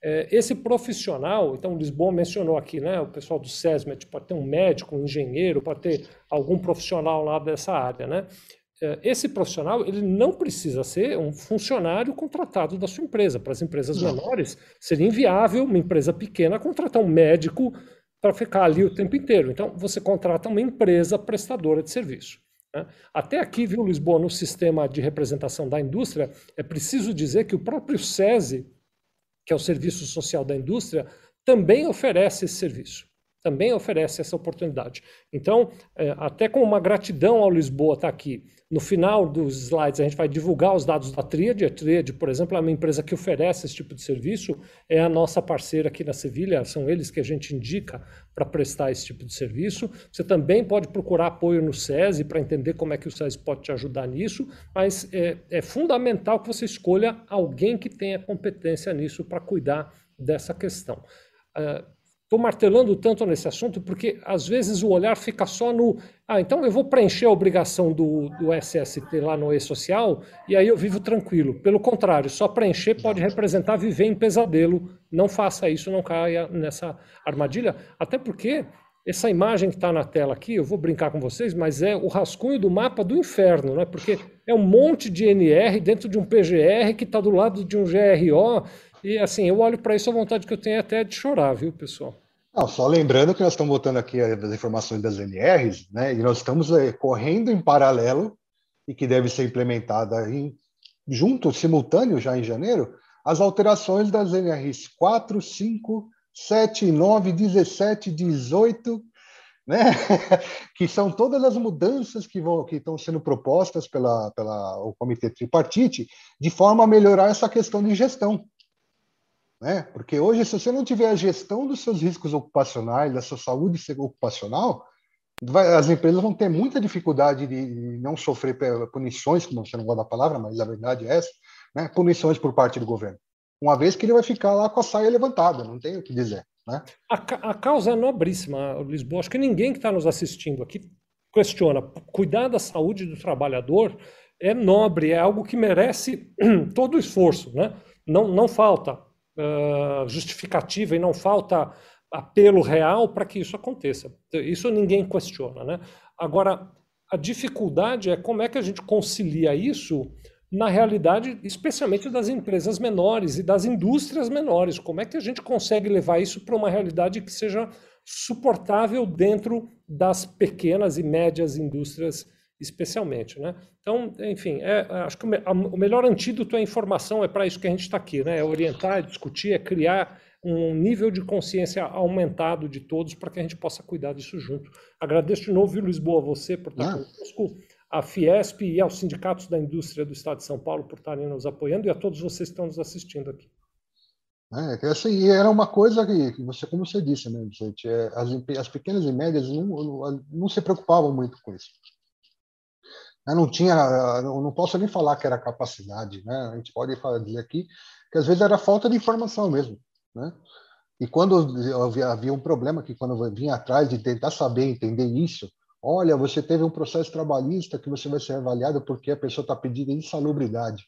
É, esse profissional, então Lisboa mencionou aqui, né, o pessoal do SESMET, pode ter um médico, um engenheiro, pode ter algum profissional lá dessa área, né? É, esse profissional ele não precisa ser um funcionário contratado da sua empresa. Para as empresas menores, seria inviável uma empresa pequena contratar um médico para ficar ali o tempo inteiro. Então, você contrata uma empresa prestadora de serviço. Né? Até aqui, viu, Lisboa, no sistema de representação da indústria, é preciso dizer que o próprio SESI que é o Serviço Social da Indústria, também oferece esse serviço. Também oferece essa oportunidade. Então, é, até com uma gratidão ao Lisboa estar tá aqui, no final dos slides a gente vai divulgar os dados da Tríade. A Tríade, por exemplo, é uma empresa que oferece esse tipo de serviço, é a nossa parceira aqui na Sevilha, são eles que a gente indica para prestar esse tipo de serviço. Você também pode procurar apoio no SESI para entender como é que o SESI pode te ajudar nisso, mas é, é fundamental que você escolha alguém que tenha competência nisso para cuidar dessa questão. Uh, Estou martelando tanto nesse assunto porque às vezes o olhar fica só no. Ah, então eu vou preencher a obrigação do, do SST lá no e-social e aí eu vivo tranquilo. Pelo contrário, só preencher pode representar viver em pesadelo. Não faça isso, não caia nessa armadilha. Até porque essa imagem que está na tela aqui, eu vou brincar com vocês, mas é o rascunho do mapa do inferno, né? Porque é um monte de NR dentro de um PGR que está do lado de um GRO. E assim, eu olho para isso a vontade que eu tenho até de chorar, viu, pessoal? Não, só lembrando que nós estamos botando aqui as informações das NRs, né? E nós estamos é, correndo em paralelo e que deve ser implementada em, junto, simultâneo, já em janeiro, as alterações das NRs 4, 5, 7, 9, 17, 18, né? que são todas as mudanças que, vão, que estão sendo propostas pela, pela o Comitê Tripartite, de forma a melhorar essa questão de gestão. Né? Porque hoje, se você não tiver a gestão dos seus riscos ocupacionais, da sua saúde ocupacional, vai, as empresas vão ter muita dificuldade de não sofrer punições, como você não gosta da palavra, mas a verdade é essa, né? punições por parte do governo. Uma vez que ele vai ficar lá com a saia levantada, não tem o que dizer. Né? A, a causa é nobríssima, Lisboa. Acho que ninguém que está nos assistindo aqui questiona. Cuidar da saúde do trabalhador é nobre, é algo que merece todo o esforço. Né? Não, não falta justificativa e não falta apelo real para que isso aconteça. Isso ninguém questiona. Né? Agora, a dificuldade é como é que a gente concilia isso na realidade, especialmente das empresas menores e das indústrias menores. Como é que a gente consegue levar isso para uma realidade que seja suportável dentro das pequenas e médias indústrias especialmente, né? Então, enfim, é, acho que o melhor antídoto é a informação, é para isso que a gente está aqui, né? É orientar, é discutir, é criar um nível de consciência aumentado de todos para que a gente possa cuidar disso junto. Agradeço de novo, viu, Lisboa, você por estar ah. conosco, a Fiesp e aos sindicatos da indústria do Estado de São Paulo por estarem nos apoiando e a todos vocês que estão nos assistindo aqui. É, assim, era uma coisa que, que você, como você disse, né, gente, é, as, as pequenas e médias não, não, não se preocupavam muito com isso. Eu não tinha, eu não posso nem falar que era capacidade, né? A gente pode dizer aqui que às vezes era falta de informação mesmo, né? E quando havia um problema que quando eu vinha atrás de tentar saber, entender isso, olha, você teve um processo trabalhista que você vai ser avaliado porque a pessoa está pedindo insalubridade.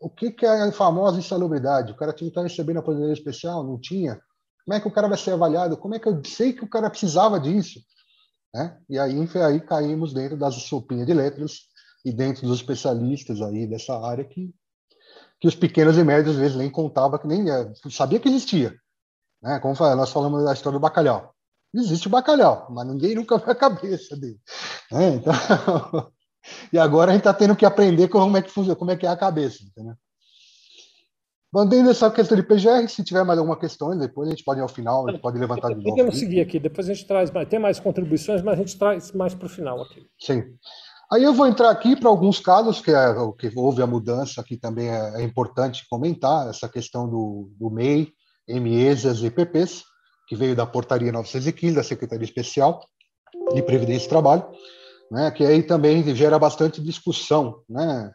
O que, que é a famosa insalubridade? O cara tinha que estar recebendo a aposentadoria especial? Não tinha? Como é que o cara vai ser avaliado? Como é que eu sei que o cara precisava disso? Né? E aí, aí caímos dentro das sopinhas de letras e dentro dos especialistas aí dessa área que, que os pequenos e médios às vezes nem contava que nem sabia que existia. Né? Como nós falamos da história do bacalhau. Existe o bacalhau, mas ninguém nunca vê a cabeça dele. Né? Então, e agora a gente está tendo que aprender como é que funciona, como é que é a cabeça. Entendeu? Mantendo essa questão de PGR, se tiver mais alguma questão, depois a gente pode ir ao final, a gente pode levantar de novo. Podemos seguir aqui, depois a gente traz mais, tem mais contribuições, mas a gente traz mais para o final aqui. Sim. Aí eu vou entrar aqui para alguns casos que, é, que houve a mudança, que também é, é importante comentar, essa questão do, do MEI, MESAs e PPs, que veio da portaria 915 da Secretaria Especial de Previdência e Trabalho, né, que aí também gera bastante discussão né,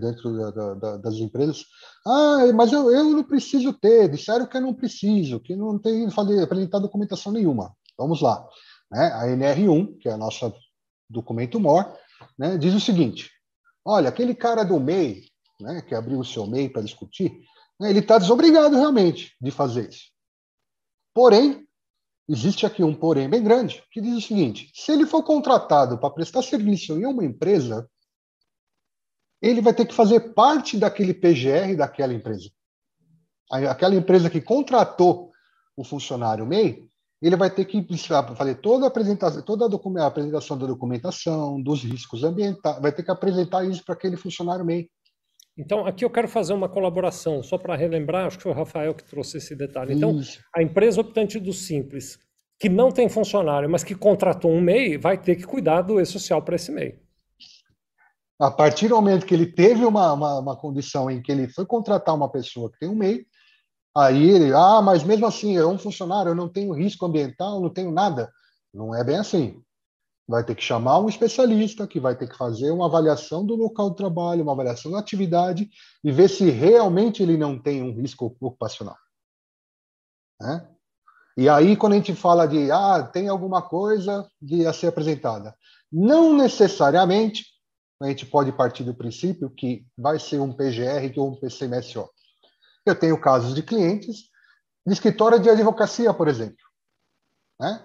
dentro da, da, das empresas. Ah, mas eu, eu não preciso ter, disseram que eu não preciso, que não tem apresentar documentação nenhuma. Vamos lá. Né, a NR1, que é a nossa documento MOR, né, diz o seguinte: olha, aquele cara do MEI, né, que abriu o seu MEI para discutir, né, ele está desobrigado realmente de fazer isso. Porém, existe aqui um porém bem grande, que diz o seguinte: se ele for contratado para prestar serviço em uma empresa, ele vai ter que fazer parte daquele PGR daquela empresa. Aquela empresa que contratou o funcionário MEI, ele vai ter que fazer toda a apresentação, toda a, apresentação da documentação, dos riscos ambientais, vai ter que apresentar isso para aquele funcionário MEI. Então, aqui eu quero fazer uma colaboração, só para relembrar, acho que foi o Rafael que trouxe esse detalhe. Então, isso. a empresa optante do Simples, que não tem funcionário, mas que contratou um MEI, vai ter que cuidar do E-Social para esse MEI. A partir do momento que ele teve uma, uma, uma, condição em que ele foi contratar uma pessoa que tem um MEI, aí ele, ah, mas mesmo assim, é um funcionário, eu não tenho risco ambiental, não tenho nada. Não é bem assim. Vai ter que chamar um especialista que vai ter que fazer uma avaliação do local de trabalho, uma avaliação da atividade e ver se realmente ele não tem um risco ocupacional. Né? E aí, quando a gente fala de, ah, tem alguma coisa de a ser apresentada, não necessariamente a gente pode partir do princípio que vai ser um PGR ou um PCMSO. Eu tenho casos de clientes de escritório de advocacia, por exemplo. Né?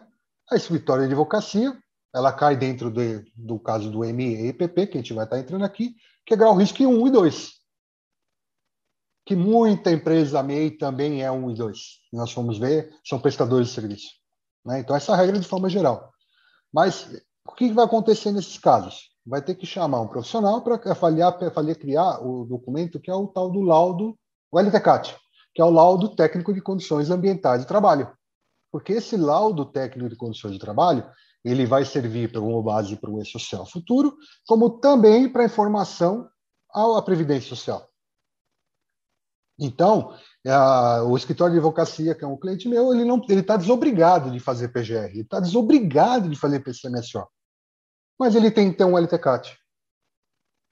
A escritório de advocacia, ela cai dentro do, do caso do MEPP, que a gente vai estar entrando aqui, que é grau risco 1 e 2. Que muita empresa MEI também é 1 e 2. Nós vamos ver, são prestadores de serviço. Né? Então, essa regra de forma geral. Mas o que vai acontecer nesses casos? vai ter que chamar um profissional para avaliar, avaliar, criar o documento que é o tal do laudo, o LTCAT, que é o laudo técnico de condições ambientais de trabalho. Porque esse laudo técnico de condições de trabalho, ele vai servir como base para o E-Social futuro, como também para informação à Previdência Social. Então, a, o escritório de advocacia, que é um cliente meu, ele não ele está desobrigado de fazer PGR, ele está desobrigado de fazer PCMSO mas ele tem que ter um LTCAT,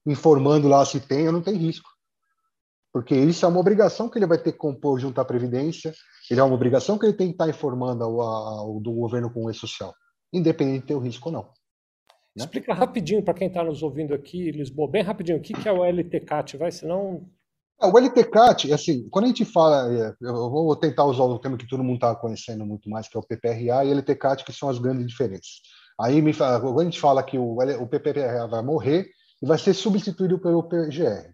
informando lá se tem ou não tem risco. Porque isso é uma obrigação que ele vai ter que compor junto à Previdência, ele é uma obrigação que ele tem que estar informando ao, ao do governo com o E-Social, independente de ter o risco ou não. Né? Explica rapidinho para quem está nos ouvindo aqui, Lisboa, bem rapidinho, o que, que é o LTCAT, vai? Senão é, o LTCAT, assim, quando a gente fala, é, eu vou tentar usar o termo que todo mundo está conhecendo muito mais, que é o PPRA e LTCAT, que são as grandes diferenças. Aí me fala, quando a gente fala que o, o PPRA vai morrer e vai ser substituído pelo PGR.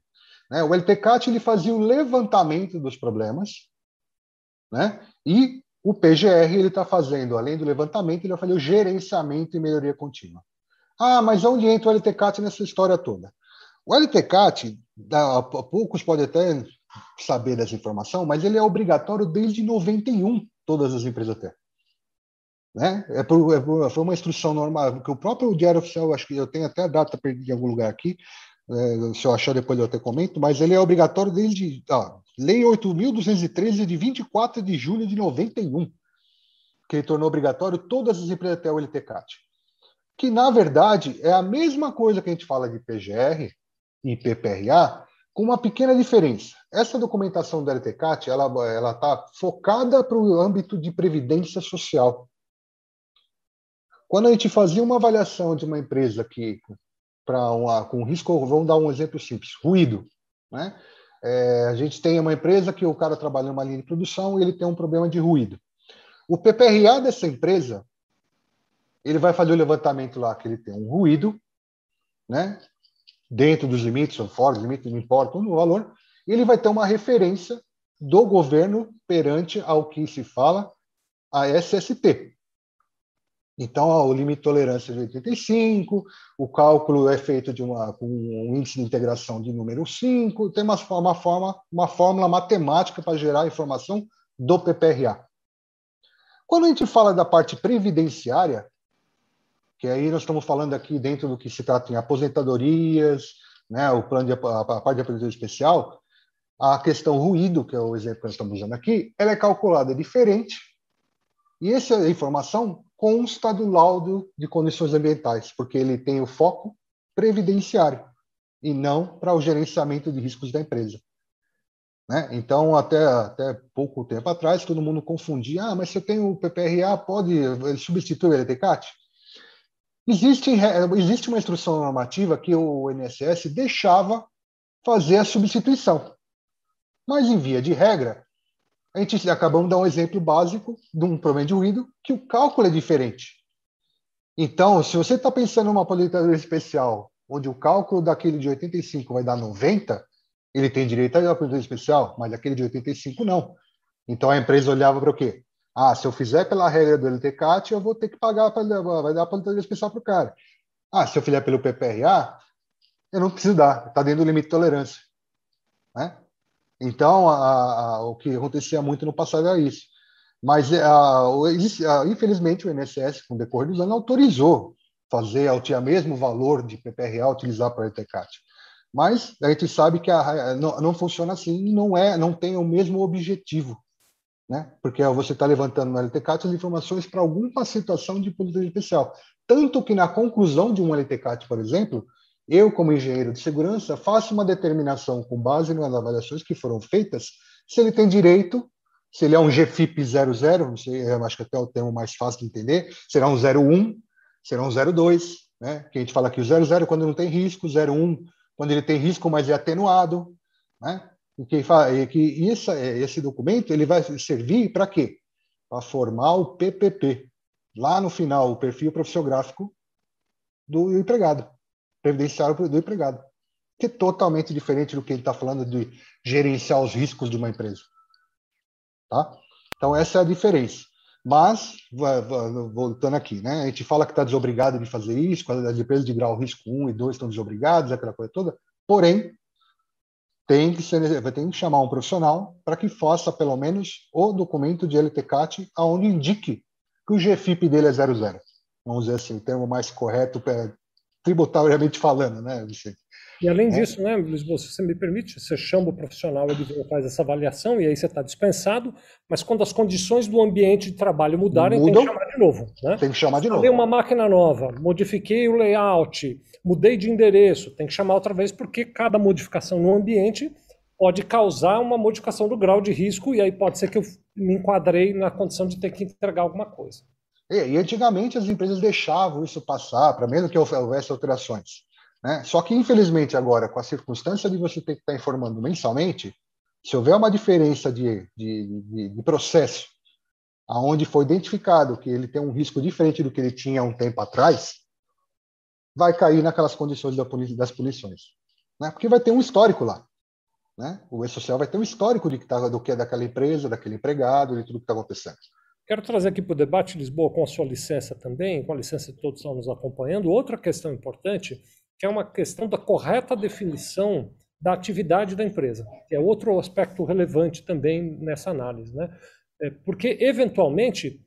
Né? O LTCAT ele fazia o levantamento dos problemas, né? e o PGR ele está fazendo, além do levantamento, ele vai fazer o gerenciamento e melhoria contínua. Ah, mas onde entra o LTCAT nessa história toda? O LTCAT, poucos podem até saber dessa informação, mas ele é obrigatório desde 91, todas as empresas têm. Né? É por, é por, foi uma instrução normal, que o próprio Diário Oficial, acho que eu tenho até a data perdida em algum lugar aqui, é, se eu achar depois eu até comento, mas ele é obrigatório desde ó, Lei 8.213 de 24 de julho de 91, que tornou obrigatório todas as empresas até o LTCAT. Que, na verdade, é a mesma coisa que a gente fala de PGR e PPRA, com uma pequena diferença. Essa documentação do LTCAT ela está focada para o âmbito de previdência social. Quando a gente fazia uma avaliação de uma empresa que para com risco, vamos dar um exemplo simples, ruído, né? É, a gente tem uma empresa que o cara trabalha numa linha de produção e ele tem um problema de ruído. O PPRA dessa empresa, ele vai fazer o levantamento lá que ele tem um ruído, né? Dentro dos limites, ou fora dos limites, não importa o valor, e ele vai ter uma referência do governo perante ao que se fala a SST, então, o limite de tolerância é de 85, o cálculo é feito de uma, com um índice de integração de número 5, tem uma, uma, forma, uma fórmula matemática para gerar a informação do PPRA. Quando a gente fala da parte previdenciária, que aí nós estamos falando aqui dentro do que se trata em aposentadorias, né, o plano de, a parte de aposentadoria especial, a questão ruído, que é o exemplo que nós estamos usando aqui, ela é calculada diferente, e essa informação consta do laudo de condições ambientais, porque ele tem o foco previdenciário e não para o gerenciamento de riscos da empresa. Né? Então, até, até pouco tempo atrás, todo mundo confundia, ah, mas se eu tenho o PPRA, pode ele substituir o LTCAT? Existe, existe uma instrução normativa que o INSS deixava fazer a substituição. Mas, em via de regra, a gente acabamos de dar um exemplo básico de um problema de ruído que o cálculo é diferente. Então, se você está pensando numa aposentadoria especial, onde o cálculo daquele de 85 vai dar 90, ele tem direito à aposentadoria especial, mas aquele de 85 não. Então a empresa olhava para o quê? Ah, se eu fizer pela regra do LTCAT, eu vou ter que pagar, pra, vai dar aposentadoria especial para o cara. Ah, se eu fizer pelo PPRA, eu não preciso dar, está dentro do limite de tolerância. Né? Então, a, a, o que acontecia muito no passado era isso. Mas, uh, infelizmente, o INSS, com o decorrer dos anos, autorizou fazer o mesmo valor de PPRA utilizar para o ETCAT. Mas a gente sabe que a, não, não, funciona assim e não é, não tem o mesmo objetivo, né? Porque você está levantando no LTCAT as informações para alguma situação de política especial. Tanto que na conclusão de um LTCAT, por exemplo, eu, como engenheiro de segurança, faço uma determinação com base nas avaliações que foram feitas, se ele tem direito, se ele é um GFIP 00, não sei, acho que até é o termo mais fácil de entender, será um 01, será um 02, né? Que a gente fala que o 00 quando não tem risco, 01 quando ele tem risco, mas é atenuado, né? E que, e que isso, esse documento ele vai servir para quê? Para formar o PPP, lá no final, o perfil profissiográfico do empregado, previdenciário do empregado, que é totalmente diferente do que ele está falando de gerenciar os riscos de uma empresa. Tá? Então, essa é a diferença. Mas, voltando aqui, né? a gente fala que está desobrigado de fazer isso, as empresas de grau risco 1 e 2 estão desobrigadas, aquela coisa toda, porém, tem que, ser, tem que chamar um profissional para que faça, pelo menos, o documento de LTCAT, aonde indique que o GFIP dele é 00. Vamos dizer assim, o termo mais correto, tributariamente falando, né, Vicente? E além é. disso, né, se você me permite, você chama o profissional, ele faz essa avaliação e aí você está dispensado, mas quando as condições do ambiente de trabalho mudarem, Mudam, tem que chamar de novo. Né? Tem que chamar de novo. uma máquina nova, modifiquei o layout, mudei de endereço, tem que chamar outra vez, porque cada modificação no ambiente pode causar uma modificação do grau de risco e aí pode ser que eu me enquadrei na condição de ter que entregar alguma coisa. E, antigamente as empresas deixavam isso passar, para mesmo que houvesse alterações. Né? Só que, infelizmente, agora, com a circunstância de você ter que estar informando mensalmente, se houver uma diferença de, de, de, de processo, aonde foi identificado que ele tem um risco diferente do que ele tinha um tempo atrás, vai cair naquelas condições da das punições. Né? Porque vai ter um histórico lá. Né? O E-Social vai ter um histórico de que tá, do que é daquela empresa, daquele empregado, de tudo que está acontecendo. Quero trazer aqui para o debate, Lisboa, com a sua licença também, com a licença de todos que estão nos acompanhando, outra questão importante que é uma questão da correta definição da atividade da empresa, que é outro aspecto relevante também nessa análise. Né? É, porque, eventualmente,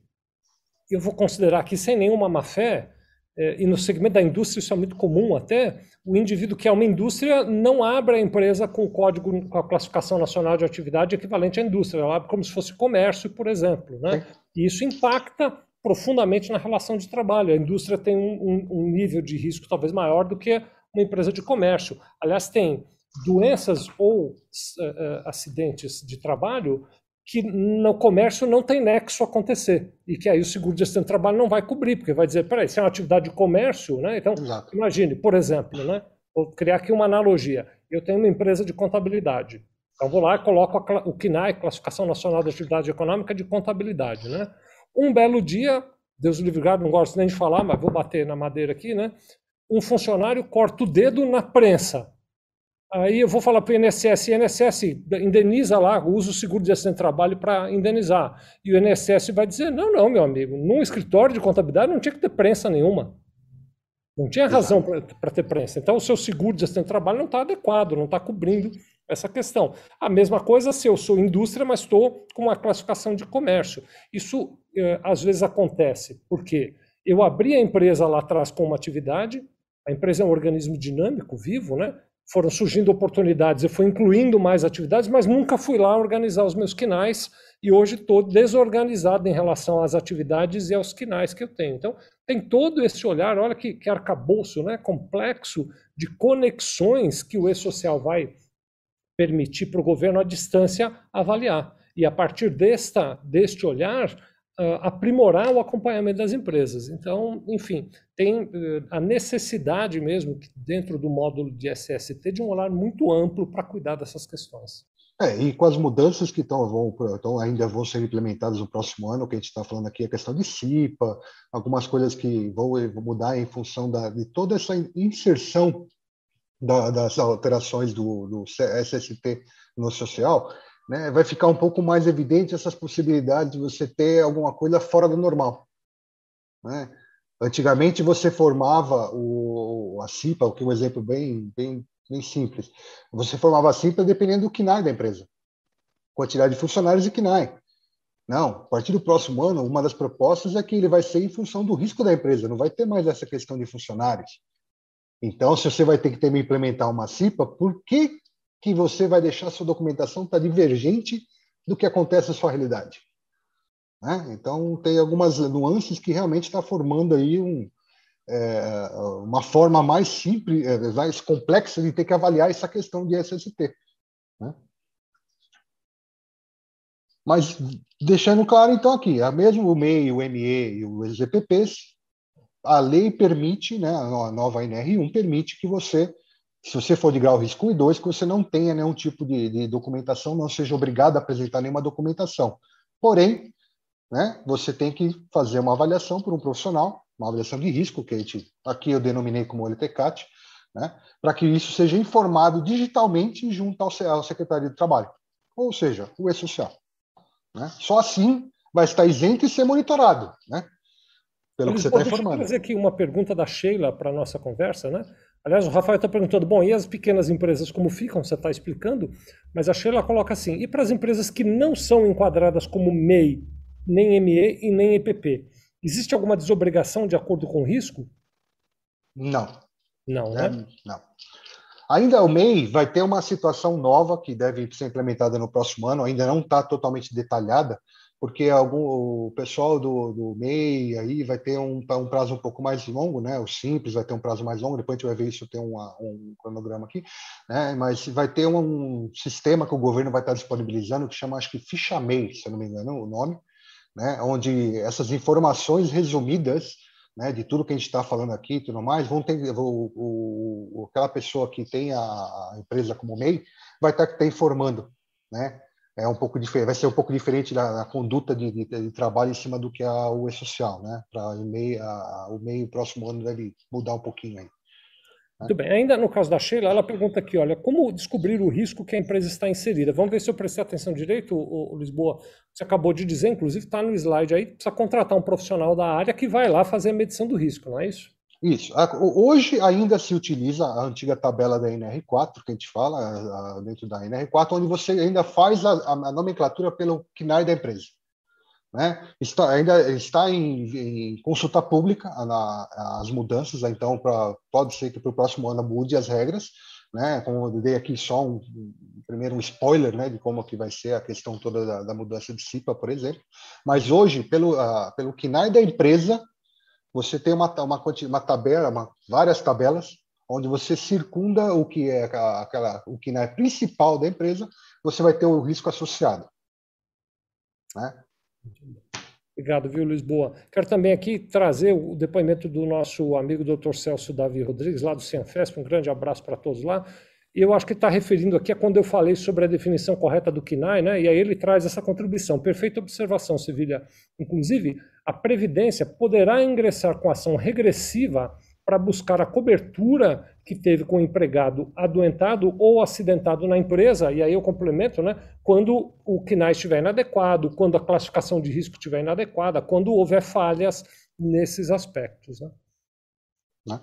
eu vou considerar aqui sem nenhuma má-fé, é, e no segmento da indústria isso é muito comum até, o indivíduo que é uma indústria não abre a empresa com o código, com a classificação nacional de atividade equivalente à indústria, ela abre como se fosse comércio, por exemplo. Né? E isso impacta profundamente na relação de trabalho. A indústria tem um, um, um, nível de risco talvez maior do que uma empresa de comércio. Aliás, tem doenças ou uh, acidentes de trabalho que no comércio não tem nexo acontecer e que aí o seguro de acidente de trabalho não vai cobrir, porque vai dizer, peraí, isso é uma atividade de comércio, né? Então, Exato. imagine, por exemplo, né? Vou criar aqui uma analogia. Eu tenho uma empresa de contabilidade. Então, vou lá e coloco a, o CNAE, Classificação Nacional de Atividade Econômica de Contabilidade, né? Um belo dia, Deus livre não gosto nem de falar, mas vou bater na madeira aqui, né? Um funcionário corta o dedo na prensa. Aí eu vou falar para o INSS, o INSS indeniza lá, usa o seguro de acidente de trabalho para indenizar. E o INSS vai dizer, não, não, meu amigo, num escritório de contabilidade não tinha que ter prensa nenhuma. Não tinha razão para ter prensa. Então o seu seguro de acidente de trabalho não está adequado, não está cobrindo essa questão. A mesma coisa se eu sou indústria, mas estou com uma classificação de comércio. Isso eh, às vezes acontece porque eu abri a empresa lá atrás com uma atividade, a empresa é um organismo dinâmico, vivo, né? Foram surgindo oportunidades, eu fui incluindo mais atividades, mas nunca fui lá organizar os meus quinais e hoje estou desorganizado em relação às atividades e aos quinais que eu tenho. Então, tem todo esse olhar, olha que, que arcabouço né, complexo de conexões que o e-social vai permitir para o governo à distância avaliar. E a partir desta, deste olhar, uh, aprimorar o acompanhamento das empresas. Então, enfim, tem uh, a necessidade mesmo, dentro do módulo de SST, de um olhar muito amplo para cuidar dessas questões. É, e com as mudanças que estão, vão, então, ainda vão ser implementadas no próximo ano, que a gente está falando aqui, a questão de CIPA, algumas coisas que vão mudar em função da, de toda essa inserção da, das alterações do, do SST no social, né, vai ficar um pouco mais evidente essas possibilidades de você ter alguma coisa fora do normal. Né? Antigamente você formava o, a CIPA, que é um exemplo bem, bem, bem simples. Você formava a CIPA dependendo do KNAI da empresa, quantidade de funcionários e KNAI. Não, a partir do próximo ano, uma das propostas é que ele vai ser em função do risco da empresa, não vai ter mais essa questão de funcionários. Então, se você vai ter que também implementar uma CIPA, por que, que você vai deixar sua documentação estar tá divergente do que acontece na sua realidade? Né? Então, tem algumas nuances que realmente está formando aí um, é, uma forma mais simples, é, mais complexa de ter que avaliar essa questão de SST. Né? Mas deixando claro, então, aqui, a mesmo o MEI, o ME e os GPPs, a lei permite, né, a nova NR1 permite que você, se você for de grau risco 1 e 2, que você não tenha nenhum tipo de, de documentação, não seja obrigado a apresentar nenhuma documentação. Porém, né, você tem que fazer uma avaliação por um profissional, uma avaliação de risco, que gente, aqui eu denominei como LTCAT, né, para que isso seja informado digitalmente junto ao, ao Secretário de Trabalho, ou seja, o E-Social. Né? Só assim vai estar isento e ser monitorado, né? Pelo que você está informando. Deixa eu fazer aqui uma pergunta da Sheila para a nossa conversa, né? Aliás, o Rafael está perguntando, bom, e as pequenas empresas como ficam? Você está explicando, mas a Sheila coloca assim, e para as empresas que não são enquadradas como MEI, nem ME e nem EPP, existe alguma desobrigação de acordo com o risco? Não. Não, né? né? Não. Ainda o MEI vai ter uma situação nova que deve ser implementada no próximo ano, ainda não está totalmente detalhada, porque algum, o pessoal do, do MEI aí vai ter um, um, prazo um pouco mais longo, né? O Simples vai ter um prazo mais longo, depois a gente vai ver isso tem uma, um cronograma aqui, né? Mas vai ter um, um, sistema que o governo vai estar disponibilizando que chama, acho que Ficha MEI, se eu não me engano o nome, né? Onde essas informações resumidas né, de tudo que a gente está falando aqui e tudo mais, vão ter, o, o, aquela pessoa que tem a, empresa como MEI vai estar tá, tá informando, né? É um pouco diferente, vai ser um pouco diferente da, da conduta de, de, de, trabalho em cima do que a, o E-Social, né? Para o MEI, o MEI próximo ano deve mudar um pouquinho aí. Muito bem. Ainda no caso da Sheila, ela pergunta aqui, olha, como descobrir o risco que a empresa está inserida? Vamos ver se eu prestei atenção direito, o, Lisboa. Você acabou de dizer, inclusive está no slide aí, precisa contratar um profissional da área que vai lá fazer a medição do risco, não é isso? Isso. Hoje ainda se utiliza a antiga tabela da NR4, que a gente fala, dentro da NR4, onde você ainda faz a, a nomenclatura pelo KNAI da empresa. Né? Está, ainda está em, em consulta pública na, as mudanças, então pra, pode ser que para o próximo ano mude as regras, né? Como eu dei aqui só um, primeiro um spoiler, né, de como que vai ser a questão toda da, da mudança de CIPA, por exemplo. Mas hoje, pelo uh, pelo KNAI da empresa, você tem uma uma, uma tabela, uma, várias tabelas onde você circunda o que é aquela o KNAI principal da empresa, você vai ter o risco associado, né? Obrigado, viu, Lisboa? Quero também aqui trazer o depoimento do nosso amigo Dr. Celso Davi Rodrigues, lá do Cianfesp. Um grande abraço para todos lá. E eu acho que está referindo aqui a quando eu falei sobre a definição correta do KINAI, né? E aí ele traz essa contribuição. Perfeita observação, Sevilha. Inclusive, a Previdência poderá ingressar com ação regressiva para buscar a cobertura que teve com o empregado adoentado ou acidentado na empresa, e aí eu complemento, né, quando o KNAI estiver inadequado, quando a classificação de risco estiver inadequada, quando houver falhas nesses aspectos. Né? Né?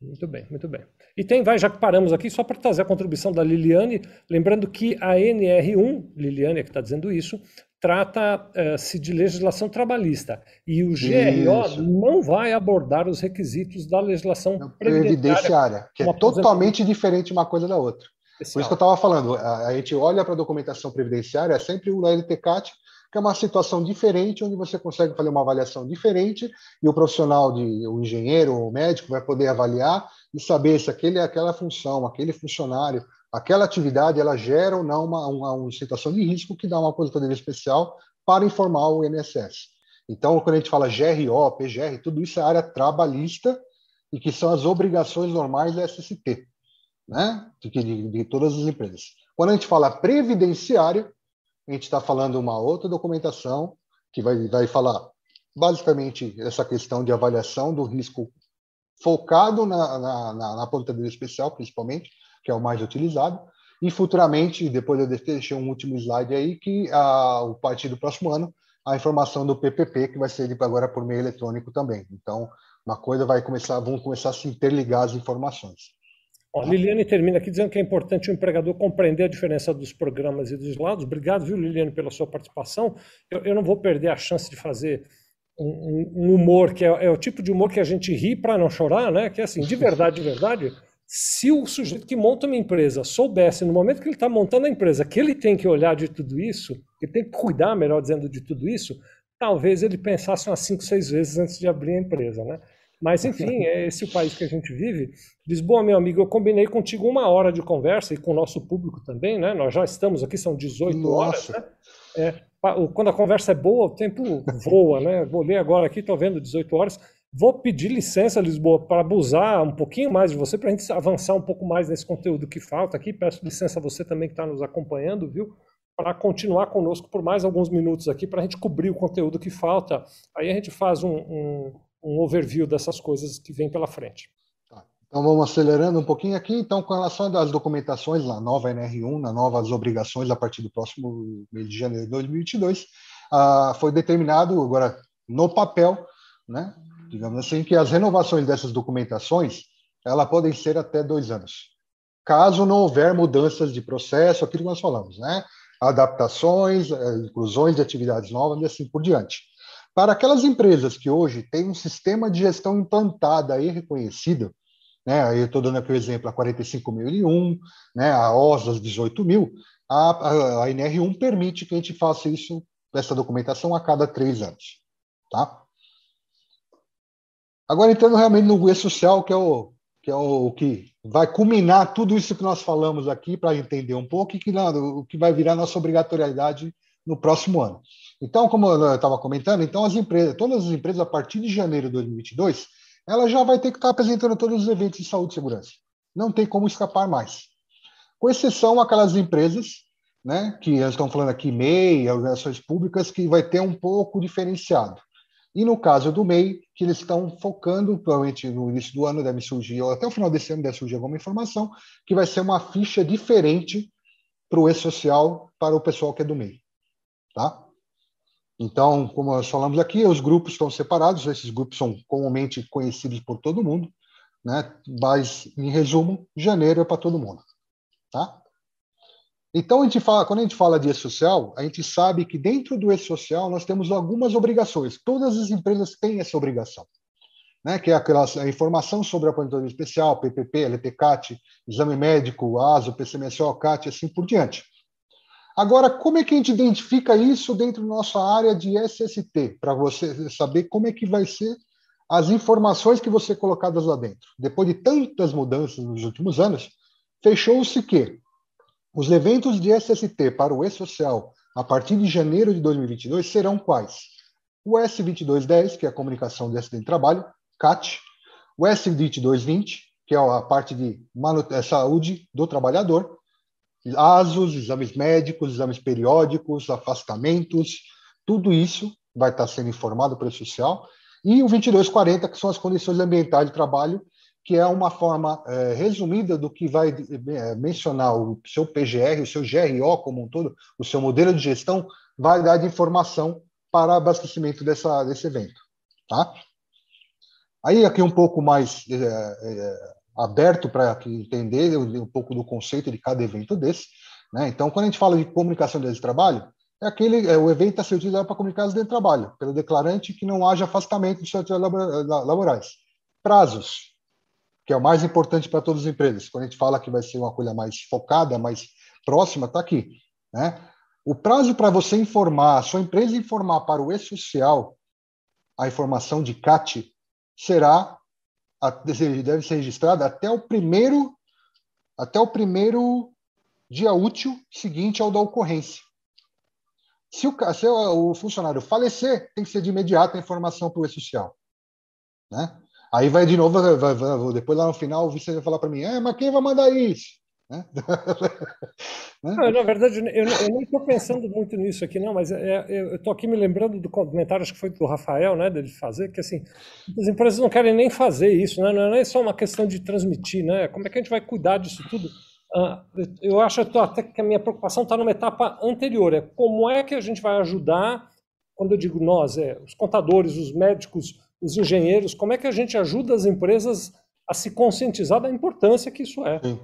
Muito bem, muito bem. E tem, vai, já que paramos aqui, só para trazer a contribuição da Liliane, lembrando que a NR1, Liliane é que está dizendo isso, trata-se uh, de legislação trabalhista. E o GRO Isso. não vai abordar os requisitos da legislação previdenciária, que é totalmente diferente uma coisa da outra. Especial. Por isso que eu estava falando, a, a, gente olha para a documentação previdenciária, é sempre o LTCAT, que é uma situação diferente, onde você consegue fazer uma avaliação diferente, e o profissional, de, o engenheiro ou o médico, vai poder avaliar e saber se aquele, aquela função, aquele funcionário aquela atividade ela gera ou não uma, uma, uma situação de risco que dá uma aposentadoria especial para informar o INSS. Então, quando a gente fala GRO, PGR, tudo isso é área trabalhista e que são as obrigações normais da SST, né? De, de, de todas as empresas. Quando a gente fala previdenciário, a gente está falando uma outra documentação que vai, vai falar basicamente essa questão de avaliação do risco focado na, na, na, na especial, principalmente, que é o mais utilizado. E futuramente, depois eu deixei um último slide aí, que a, o partir do próximo ano, a informação do PPP, que vai ser agora por meio eletrônico também. Então, uma coisa vai começar, vão começar a se interligar as informações. Ó, Liliane termina aqui dizendo que é importante o empregador compreender a diferença dos programas e dos lados. Obrigado, viu, Liliane, pela sua participação. Eu, eu não vou perder a chance de fazer um, um humor que é, é, o tipo de humor que a gente ri para não chorar, né? Que é assim, de verdade, de verdade, se o sujeito que monta uma empresa soubesse, no momento que ele está montando a empresa, que ele tem que olhar de tudo isso, que tem que cuidar, melhor dizendo, de tudo isso, talvez ele pensasse umas cinco, seis vezes antes de abrir a empresa, né? Mas, enfim, é esse o país que a gente vive. Lisboa, meu amigo, eu combinei contigo uma hora de conversa e com o nosso público também, né? Nós já estamos aqui, são 18 Nossa. horas, né? É, quando a conversa é boa, o tempo voa, né? Vou ler agora aqui, estou vendo 18 horas. Vou pedir licença, Lisboa, para abusar um pouquinho mais de você, para a gente avançar um pouco mais nesse conteúdo que falta aqui. Peço licença a você também que está nos acompanhando, viu? Para continuar conosco por mais alguns minutos aqui, para a gente cobrir o conteúdo que falta. Aí a gente faz um, um, um overview dessas coisas que vem pela frente. Tá. Então vamos acelerando um pouquinho aqui. Então, com relação às documentações na nova NR1, na novas obrigações a partir do próximo mês de janeiro de 2022, ah, foi determinado agora no papel, né, digamos assim, que as renovações dessas documentações elas podem ser até dois anos, caso não houver mudanças de processo, aquilo que nós falamos, né? Adaptações, eh, inclusões de atividades novas e assim por diante. Para aquelas empresas que hoje têm um sistema de gestão implantado e reconhecido, né? Eu estou dando aqui o exemplo a 45.001, né? A OSAS 18.000, a, a, a NR1 permite que a gente faça isso, essa documentação a cada três anos, tá? Agora, entrando realmente no E-Social, que é o que, é o que vai culminar tudo isso que nós falamos aqui para entender um pouco e que, o que vai virar nossa obrigatoriedade no próximo ano. Então, como eu estava comentando, então as empresas, todas as empresas, a partir de janeiro de 2022, ela já vai ter que estar apresentando todos os eventos de saúde e segurança. Não tem como escapar mais. Com exceção aquelas empresas, né, que estamos falando aqui, MEI, organizações públicas, que vai ter um pouco diferenciado. E no caso do MEI, que eles estão focando, provavelmente no início do ano deve surgir, ou até o final desse ano deve surgir alguma informação, que vai ser uma ficha diferente para o E-Social para o pessoal que é do MEI. Tá? Então, como nós falamos aqui, os grupos estão separados, esses grupos são comumente conhecidos por todo mundo, né? mas, em resumo, janeiro é para todo mundo. Tá? Então, a gente fala, quando a gente fala de e-social, a gente sabe que dentro do e-social nós temos algumas obrigações. Todas as empresas têm essa obrigação, né? que é a informação sobre a aposentadoria especial, PPP, LTCAT, exame médico, ASO, PCMSO, CAT, assim por diante. Agora, como é que a gente identifica isso dentro da nossa área de SST, para você saber como é que vai ser as informações que ser colocadas lá dentro? Depois de tantas mudanças nos últimos anos, fechou-se que os eventos de SST para o E-Social a partir de janeiro de 2022 serão quais? O S2210, que é a comunicação de acidente de trabalho, CAT, o S2220, que é a parte de é, saúde do trabalhador, ASUS, exames médicos, exames periódicos, afastamentos, tudo isso vai estar sendo informado para o social, e o 2240, que são as condições ambientais de trabalho, que é uma forma é, resumida do que vai é, mencionar o seu PGR, o seu GRO como um todo, o seu modelo de gestão, vai dar de informação para abastecimento dessa, desse evento. Tá? Aí, aqui um pouco mais é, é, aberto para entender um pouco do conceito de cada evento desse. Né? Então, quando a gente fala de comunicação de trabalho, é aquele, é, o evento a ser utilizado para comunicar de trabalho, pelo declarante que não haja afastamento de seus laborais. Prazos, que é o mais importante para todas as empresas. Quando a gente fala que vai ser uma coisa mais focada, mais próxima, está aqui. Né? O prazo para você informar, a sua empresa informar para o E-Social a informação de CAT será, deve ser registrada até o primeiro, até o primeiro dia útil seguinte ao da ocorrência. Se o, se o funcionário falecer, tem que ser de imediato a informação para o E-Social. Né? Aí vai de novo, vai, vai, depois lá no final o Vicente vai falar para mim, é, mas quem vai mandar isso? Né? né? Não, na verdade, eu, eu nem estou pensando muito nisso aqui, não, mas é, é eu estou aqui me lembrando do comentário, acho que foi do Rafael, né, dele fazer, que assim, as empresas não querem nem fazer isso, né? não é só uma questão de transmitir, né? Como é que a gente vai cuidar disso tudo? Uh, eu acho até que a minha preocupação está numa etapa anterior, é como é que a gente vai ajudar, quando eu digo nós, é os contadores, os médicos, os engenheiros, como é que a gente ajuda as empresas a se conscientizar da importância que isso é. Sim.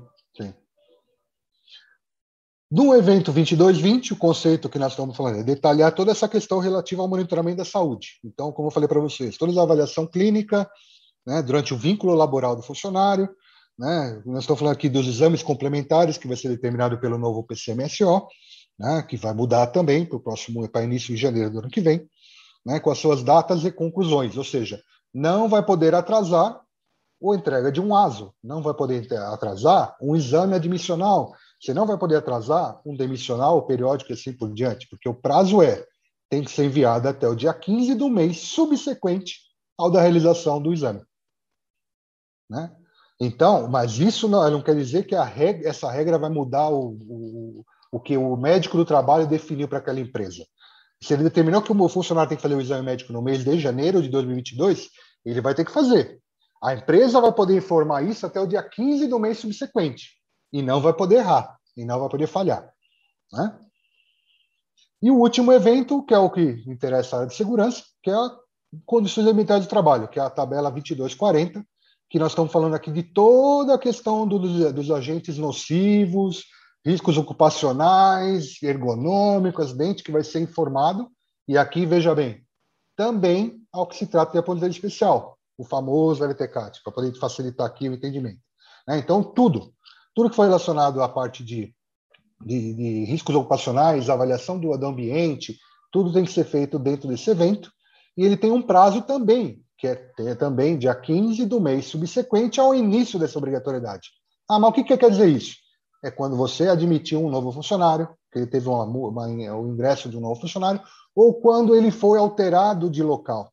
No evento 2220, o conceito que nós estamos falando é detalhar toda essa questão relativa ao monitoramento da saúde. Então, como eu falei para vocês, toda a avaliação clínica, né, durante o vínculo laboral do funcionário, né, nós estamos falando aqui dos exames complementares, que vai ser determinado pelo novo PCMSO, né, que vai mudar também para o próximo, para início de janeiro do ano que vem, né, com as suas datas e conclusões, ou seja, não vai poder atrasar ou entrega de um ASO, não vai poder atrasar um exame admissional, você não vai poder atrasar um demissional periódico e assim por diante, porque o prazo é, tem que ser enviado até o dia 15 do mês subsequente ao da realização do exame. Né? Então, mas isso não, não quer dizer que regra, essa regra vai mudar o, o, o que o médico do trabalho definiu para aquela empresa. Se ele determinou que o funcionário tem que fazer o exame médico no mês de janeiro de 2022, ele vai ter que fazer. A empresa vai poder informar isso até o dia 15 do mês subsequente e não vai poder errar, e não vai poder falhar. Né? E o último evento, que é o que interessa a área de segurança, que é a condições ambientais de trabalho, que é a tabela 2240, que nós estamos falando aqui de toda a questão dos, dos agentes nocivos, riscos ocupacionais, ergonômicos, acidente que vai ser informado. E aqui, veja bem, também ao que se trata de aposentadoria especial, o famoso LTCAT, para poder facilitar aqui o entendimento. Né? Então, tudo, tudo que foi relacionado à parte de, de, de riscos ocupacionais, avaliação do, do ambiente, tudo tem que ser feito dentro desse evento, e ele tem um prazo também, que é, é também dia 15 do mês subsequente ao início dessa obrigatoriedade. Ah, mas o que, que quer dizer isso? É quando você admitiu um novo funcionário, que ele teve uma, uma, o ingresso de um novo funcionário, ou quando ele foi alterado de local.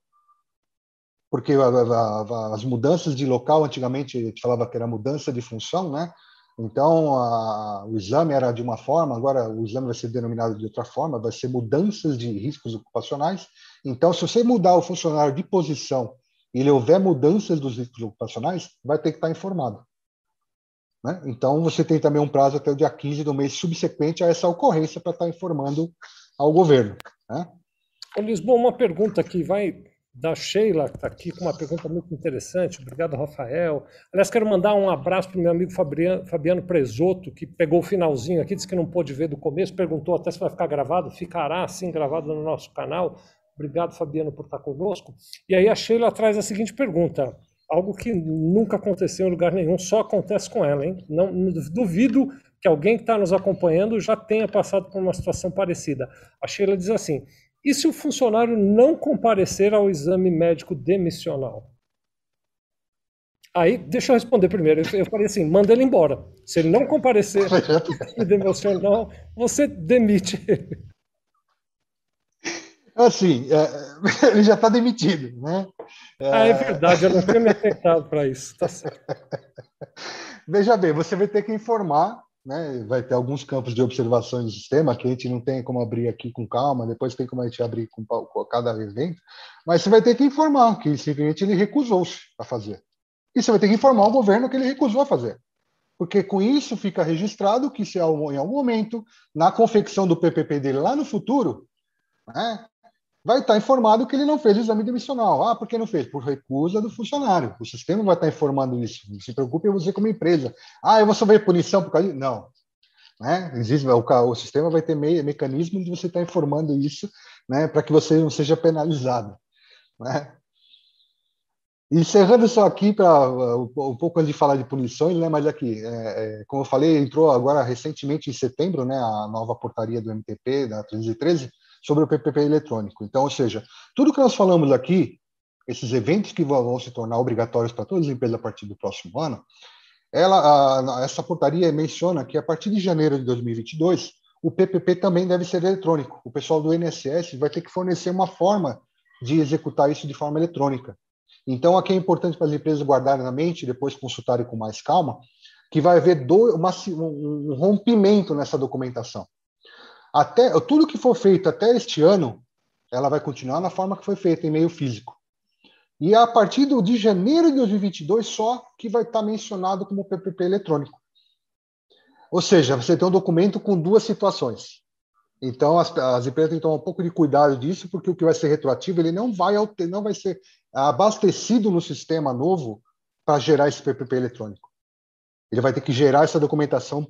Porque a, a, a, as mudanças de local, antigamente a gente falava que era mudança de função, né? Então, a, o exame era de uma forma, agora o exame vai ser denominado de outra forma, vai ser mudanças de riscos ocupacionais. Então, se você mudar o funcionário de posição e ele houver mudanças dos riscos ocupacionais, vai ter que estar informado. Né? Então, você tem também um prazo até o dia 15 do mês subsequente a essa ocorrência para estar informando ao governo. Né? Lisboa, uma pergunta que vai da Sheila, que está aqui com uma pergunta muito interessante. Obrigado, Rafael. Aliás, quero mandar um abraço para o meu amigo Fabiano, Fabiano Presoto, que pegou o finalzinho aqui, disse que não pôde ver do começo, perguntou até se vai ficar gravado. Ficará, sim, gravado no nosso canal. Obrigado, Fabiano, por estar conosco. E aí a Sheila traz a seguinte pergunta, algo que nunca aconteceu em lugar nenhum, só acontece com ela, hein? Não, duvido que alguém que está nos acompanhando já tenha passado por uma situação parecida. A Sheila diz assim: e se o funcionário não comparecer ao exame médico demissional? Aí, deixa eu responder primeiro. Eu falei assim: manda ele embora. Se ele não comparecer ao demissional, você demite ele. Assim, é, ele já está demitido, né? É... Ah, é verdade, eu não tinha me atentado para isso. Tá certo. Veja bem, você vai ter que informar né? Vai ter alguns campos de observação do sistema que a gente não tem como abrir aqui com calma, depois tem como a gente abrir com, com cada evento, mas você vai ter que informar que simplesmente ele recusou-se a fazer. E você vai ter que informar o governo que ele recusou a fazer. Porque com isso fica registrado que se em algum momento, na confecção do PPP dele lá no futuro, né, vai estar informado que ele não fez o exame demissional. Ah, por que não fez? Por recusa do funcionário. O sistema vai estar informando isso. Não se preocupe você como empresa. Ah, eu vou sofrer punição por causa disso? Não. Né? Existe, o, o sistema vai ter meio, mecanismo de você estar informando isso né, para que você não seja penalizado. Né? Encerrando só aqui para uh, um pouco antes de falar de punições, né, mas aqui, é, é, como eu falei, entrou agora recentemente em setembro, né, a nova portaria do MTP da 313, sobre o PPP eletrônico. Então, ou seja, tudo que nós falamos aqui, esses eventos que vão se tornar obrigatórios para todas as empresas a partir do próximo ano, ela, a, essa portaria menciona que a partir de janeiro de 2022, o PPP também deve ser eletrônico. O pessoal do INSS vai ter que fornecer uma forma de executar isso de forma eletrônica. Então, aqui é importante para as empresas guardarem na mente, depois consultarem com mais calma, que vai haver do, uma, um rompimento nessa documentação até tudo que for feito até este ano, ela vai continuar na forma que foi feita, em meio físico. E a partir do, de janeiro de 2022, só que vai estar mencionado como PPP eletrônico. Ou seja, você tem um documento com duas situações. Então, as, as empresas têm que tomar um pouco de cuidado disso, porque o que vai ser retroativo, ele não vai, não vai ser abastecido no sistema novo para gerar esse PPP eletrônico. Ele vai ter que gerar essa documentação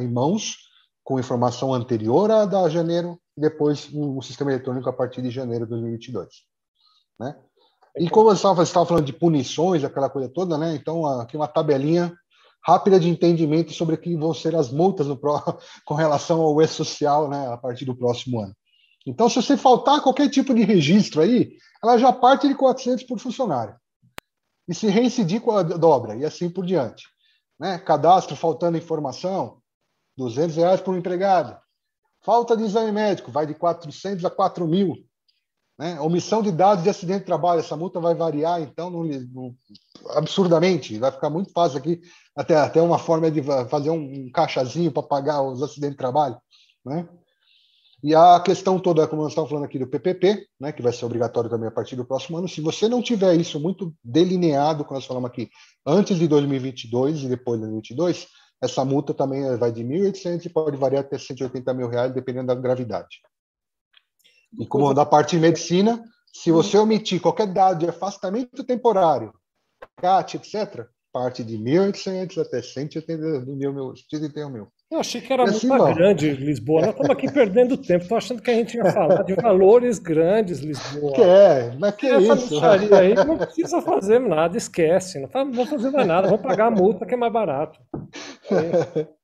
em mãos, com informação anterior a da janeiro, e depois o sistema eletrônico a partir de janeiro de 2022. Né? E como você estava falando de punições, aquela coisa toda, né? então aqui uma tabelinha rápida de entendimento sobre o que vão ser as multas no, com relação ao E-Social né, a partir do próximo ano. Então, se você faltar qualquer tipo de registro aí, ela já parte de 400 por funcionário. E se reincidir dobra, e assim por diante. Né? Cadastro faltando informação, 200 reais por um empregado. Falta de exame médico, vai de 400 a 4 mil. Né? Omissão de dados de acidente de trabalho, essa multa vai variar, então, absurdamente. Vai ficar muito fácil aqui, até, até uma forma de fazer um, um caixazinho para pagar os acidentes de trabalho. Né? E a questão toda, como nós estamos falando aqui do PPP, né, que vai ser obrigatório também a partir do próximo ano, se você não tiver isso muito delineado, como nós falamos aqui, antes de 2022 e depois de 2022, essa multa também vai de 1.800 e pode variar até 180 mil reais, dependendo da gravidade. E como da parte de medicina, se você omitir qualquer dado de afastamento temporário, CAT, etc., parte de 1.800 até 180 mil, 181 mil. Eu achei que era muito assim, grande Lisboa. Nós estamos aqui perdendo tempo. Estou achando que a gente ia falar de valores grandes, Lisboa. Que é, mas que é isso? Aí não precisa fazer nada, esquece. Não vou fazer mais nada, vou pagar a multa que é mais barato. É.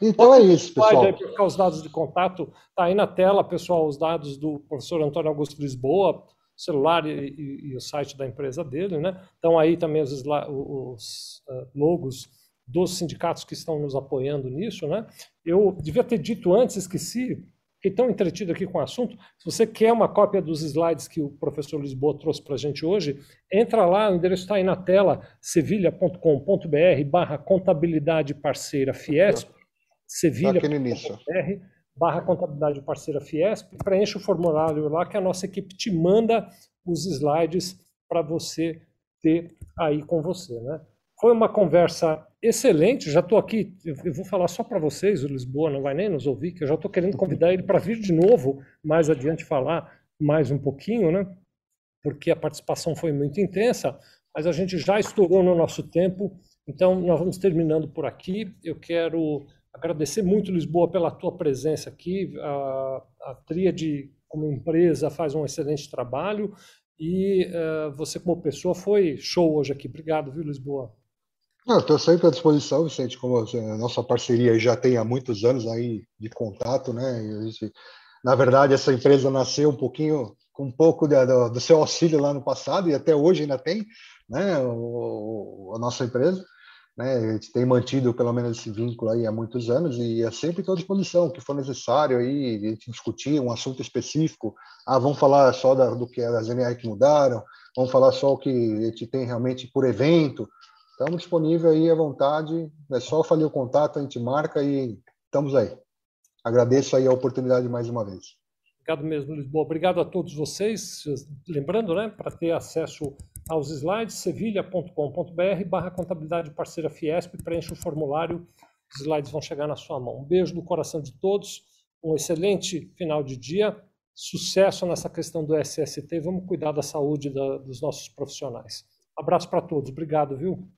Então é isso, pessoal. Aí, para os dados de contato, está aí na tela, pessoal, os dados do professor Antônio Augusto Lisboa, celular e, e, e o site da empresa dele, né? Então aí também os, os uh, logos dos sindicatos que estão nos apoiando nisso, né? Eu devia ter dito antes, esqueci, fiquei tão entretido aqui com o assunto. Se você quer uma cópia dos slides que o professor Lisboa trouxe para a gente hoje, entra lá, o endereço está aí na tela, sevilha.com.br barra contabilidade parceira Fiesp, sevilha.com.br barra contabilidade parceira Fiesp, preencha o formulário lá que a nossa equipe te manda os slides para você ter aí com você, né? Foi uma conversa excelente. Já estou aqui, eu vou falar só para vocês, o Lisboa não vai nem nos ouvir, que eu já estou querendo convidar ele para vir de novo mais adiante falar mais um pouquinho, né? Porque a participação foi muito intensa, mas a gente já estourou no nosso tempo, então nós vamos terminando por aqui. Eu quero agradecer muito, Lisboa, pela tua presença aqui. A, a Tríade, como empresa, faz um excelente trabalho e uh, você, como pessoa, foi show hoje aqui. Obrigado, viu, Lisboa? Estou sempre à disposição, Vicente, como a nossa parceria já tem há muitos anos aí de contato, né? Gente, na verdade, essa empresa nasceu um pouquinho, com um pouco de, do, do, seu auxílio lá no passado, e até hoje ainda tem, né? O, a nossa empresa. Né? A gente tem mantido pelo menos esse vínculo aí há muitos anos e é sempre à disposição, o que for necessário aí, a gente discutir um assunto específico. Ah, vamos falar só da, do que é das NR que mudaram, vamos falar só o que a gente tem realmente por evento Estamos disponíveis aí à vontade. É só fazer o contato, a gente marca e estamos aí. Agradeço aí a oportunidade mais uma vez. Obrigado mesmo, Lisboa. Obrigado a todos vocês. Lembrando, né, para ter acesso aos slides, sevilha.com.br barra contabilidade parceira Fiesp, preencha o formulário, os slides vão chegar na sua mão. Um beijo no coração de todos, um excelente final de dia, sucesso nessa questão do SST, vamos cuidar da saúde da, dos nossos profissionais. Abraço para todos, obrigado, viu?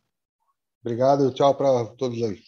Obrigado, tchau para todos aí.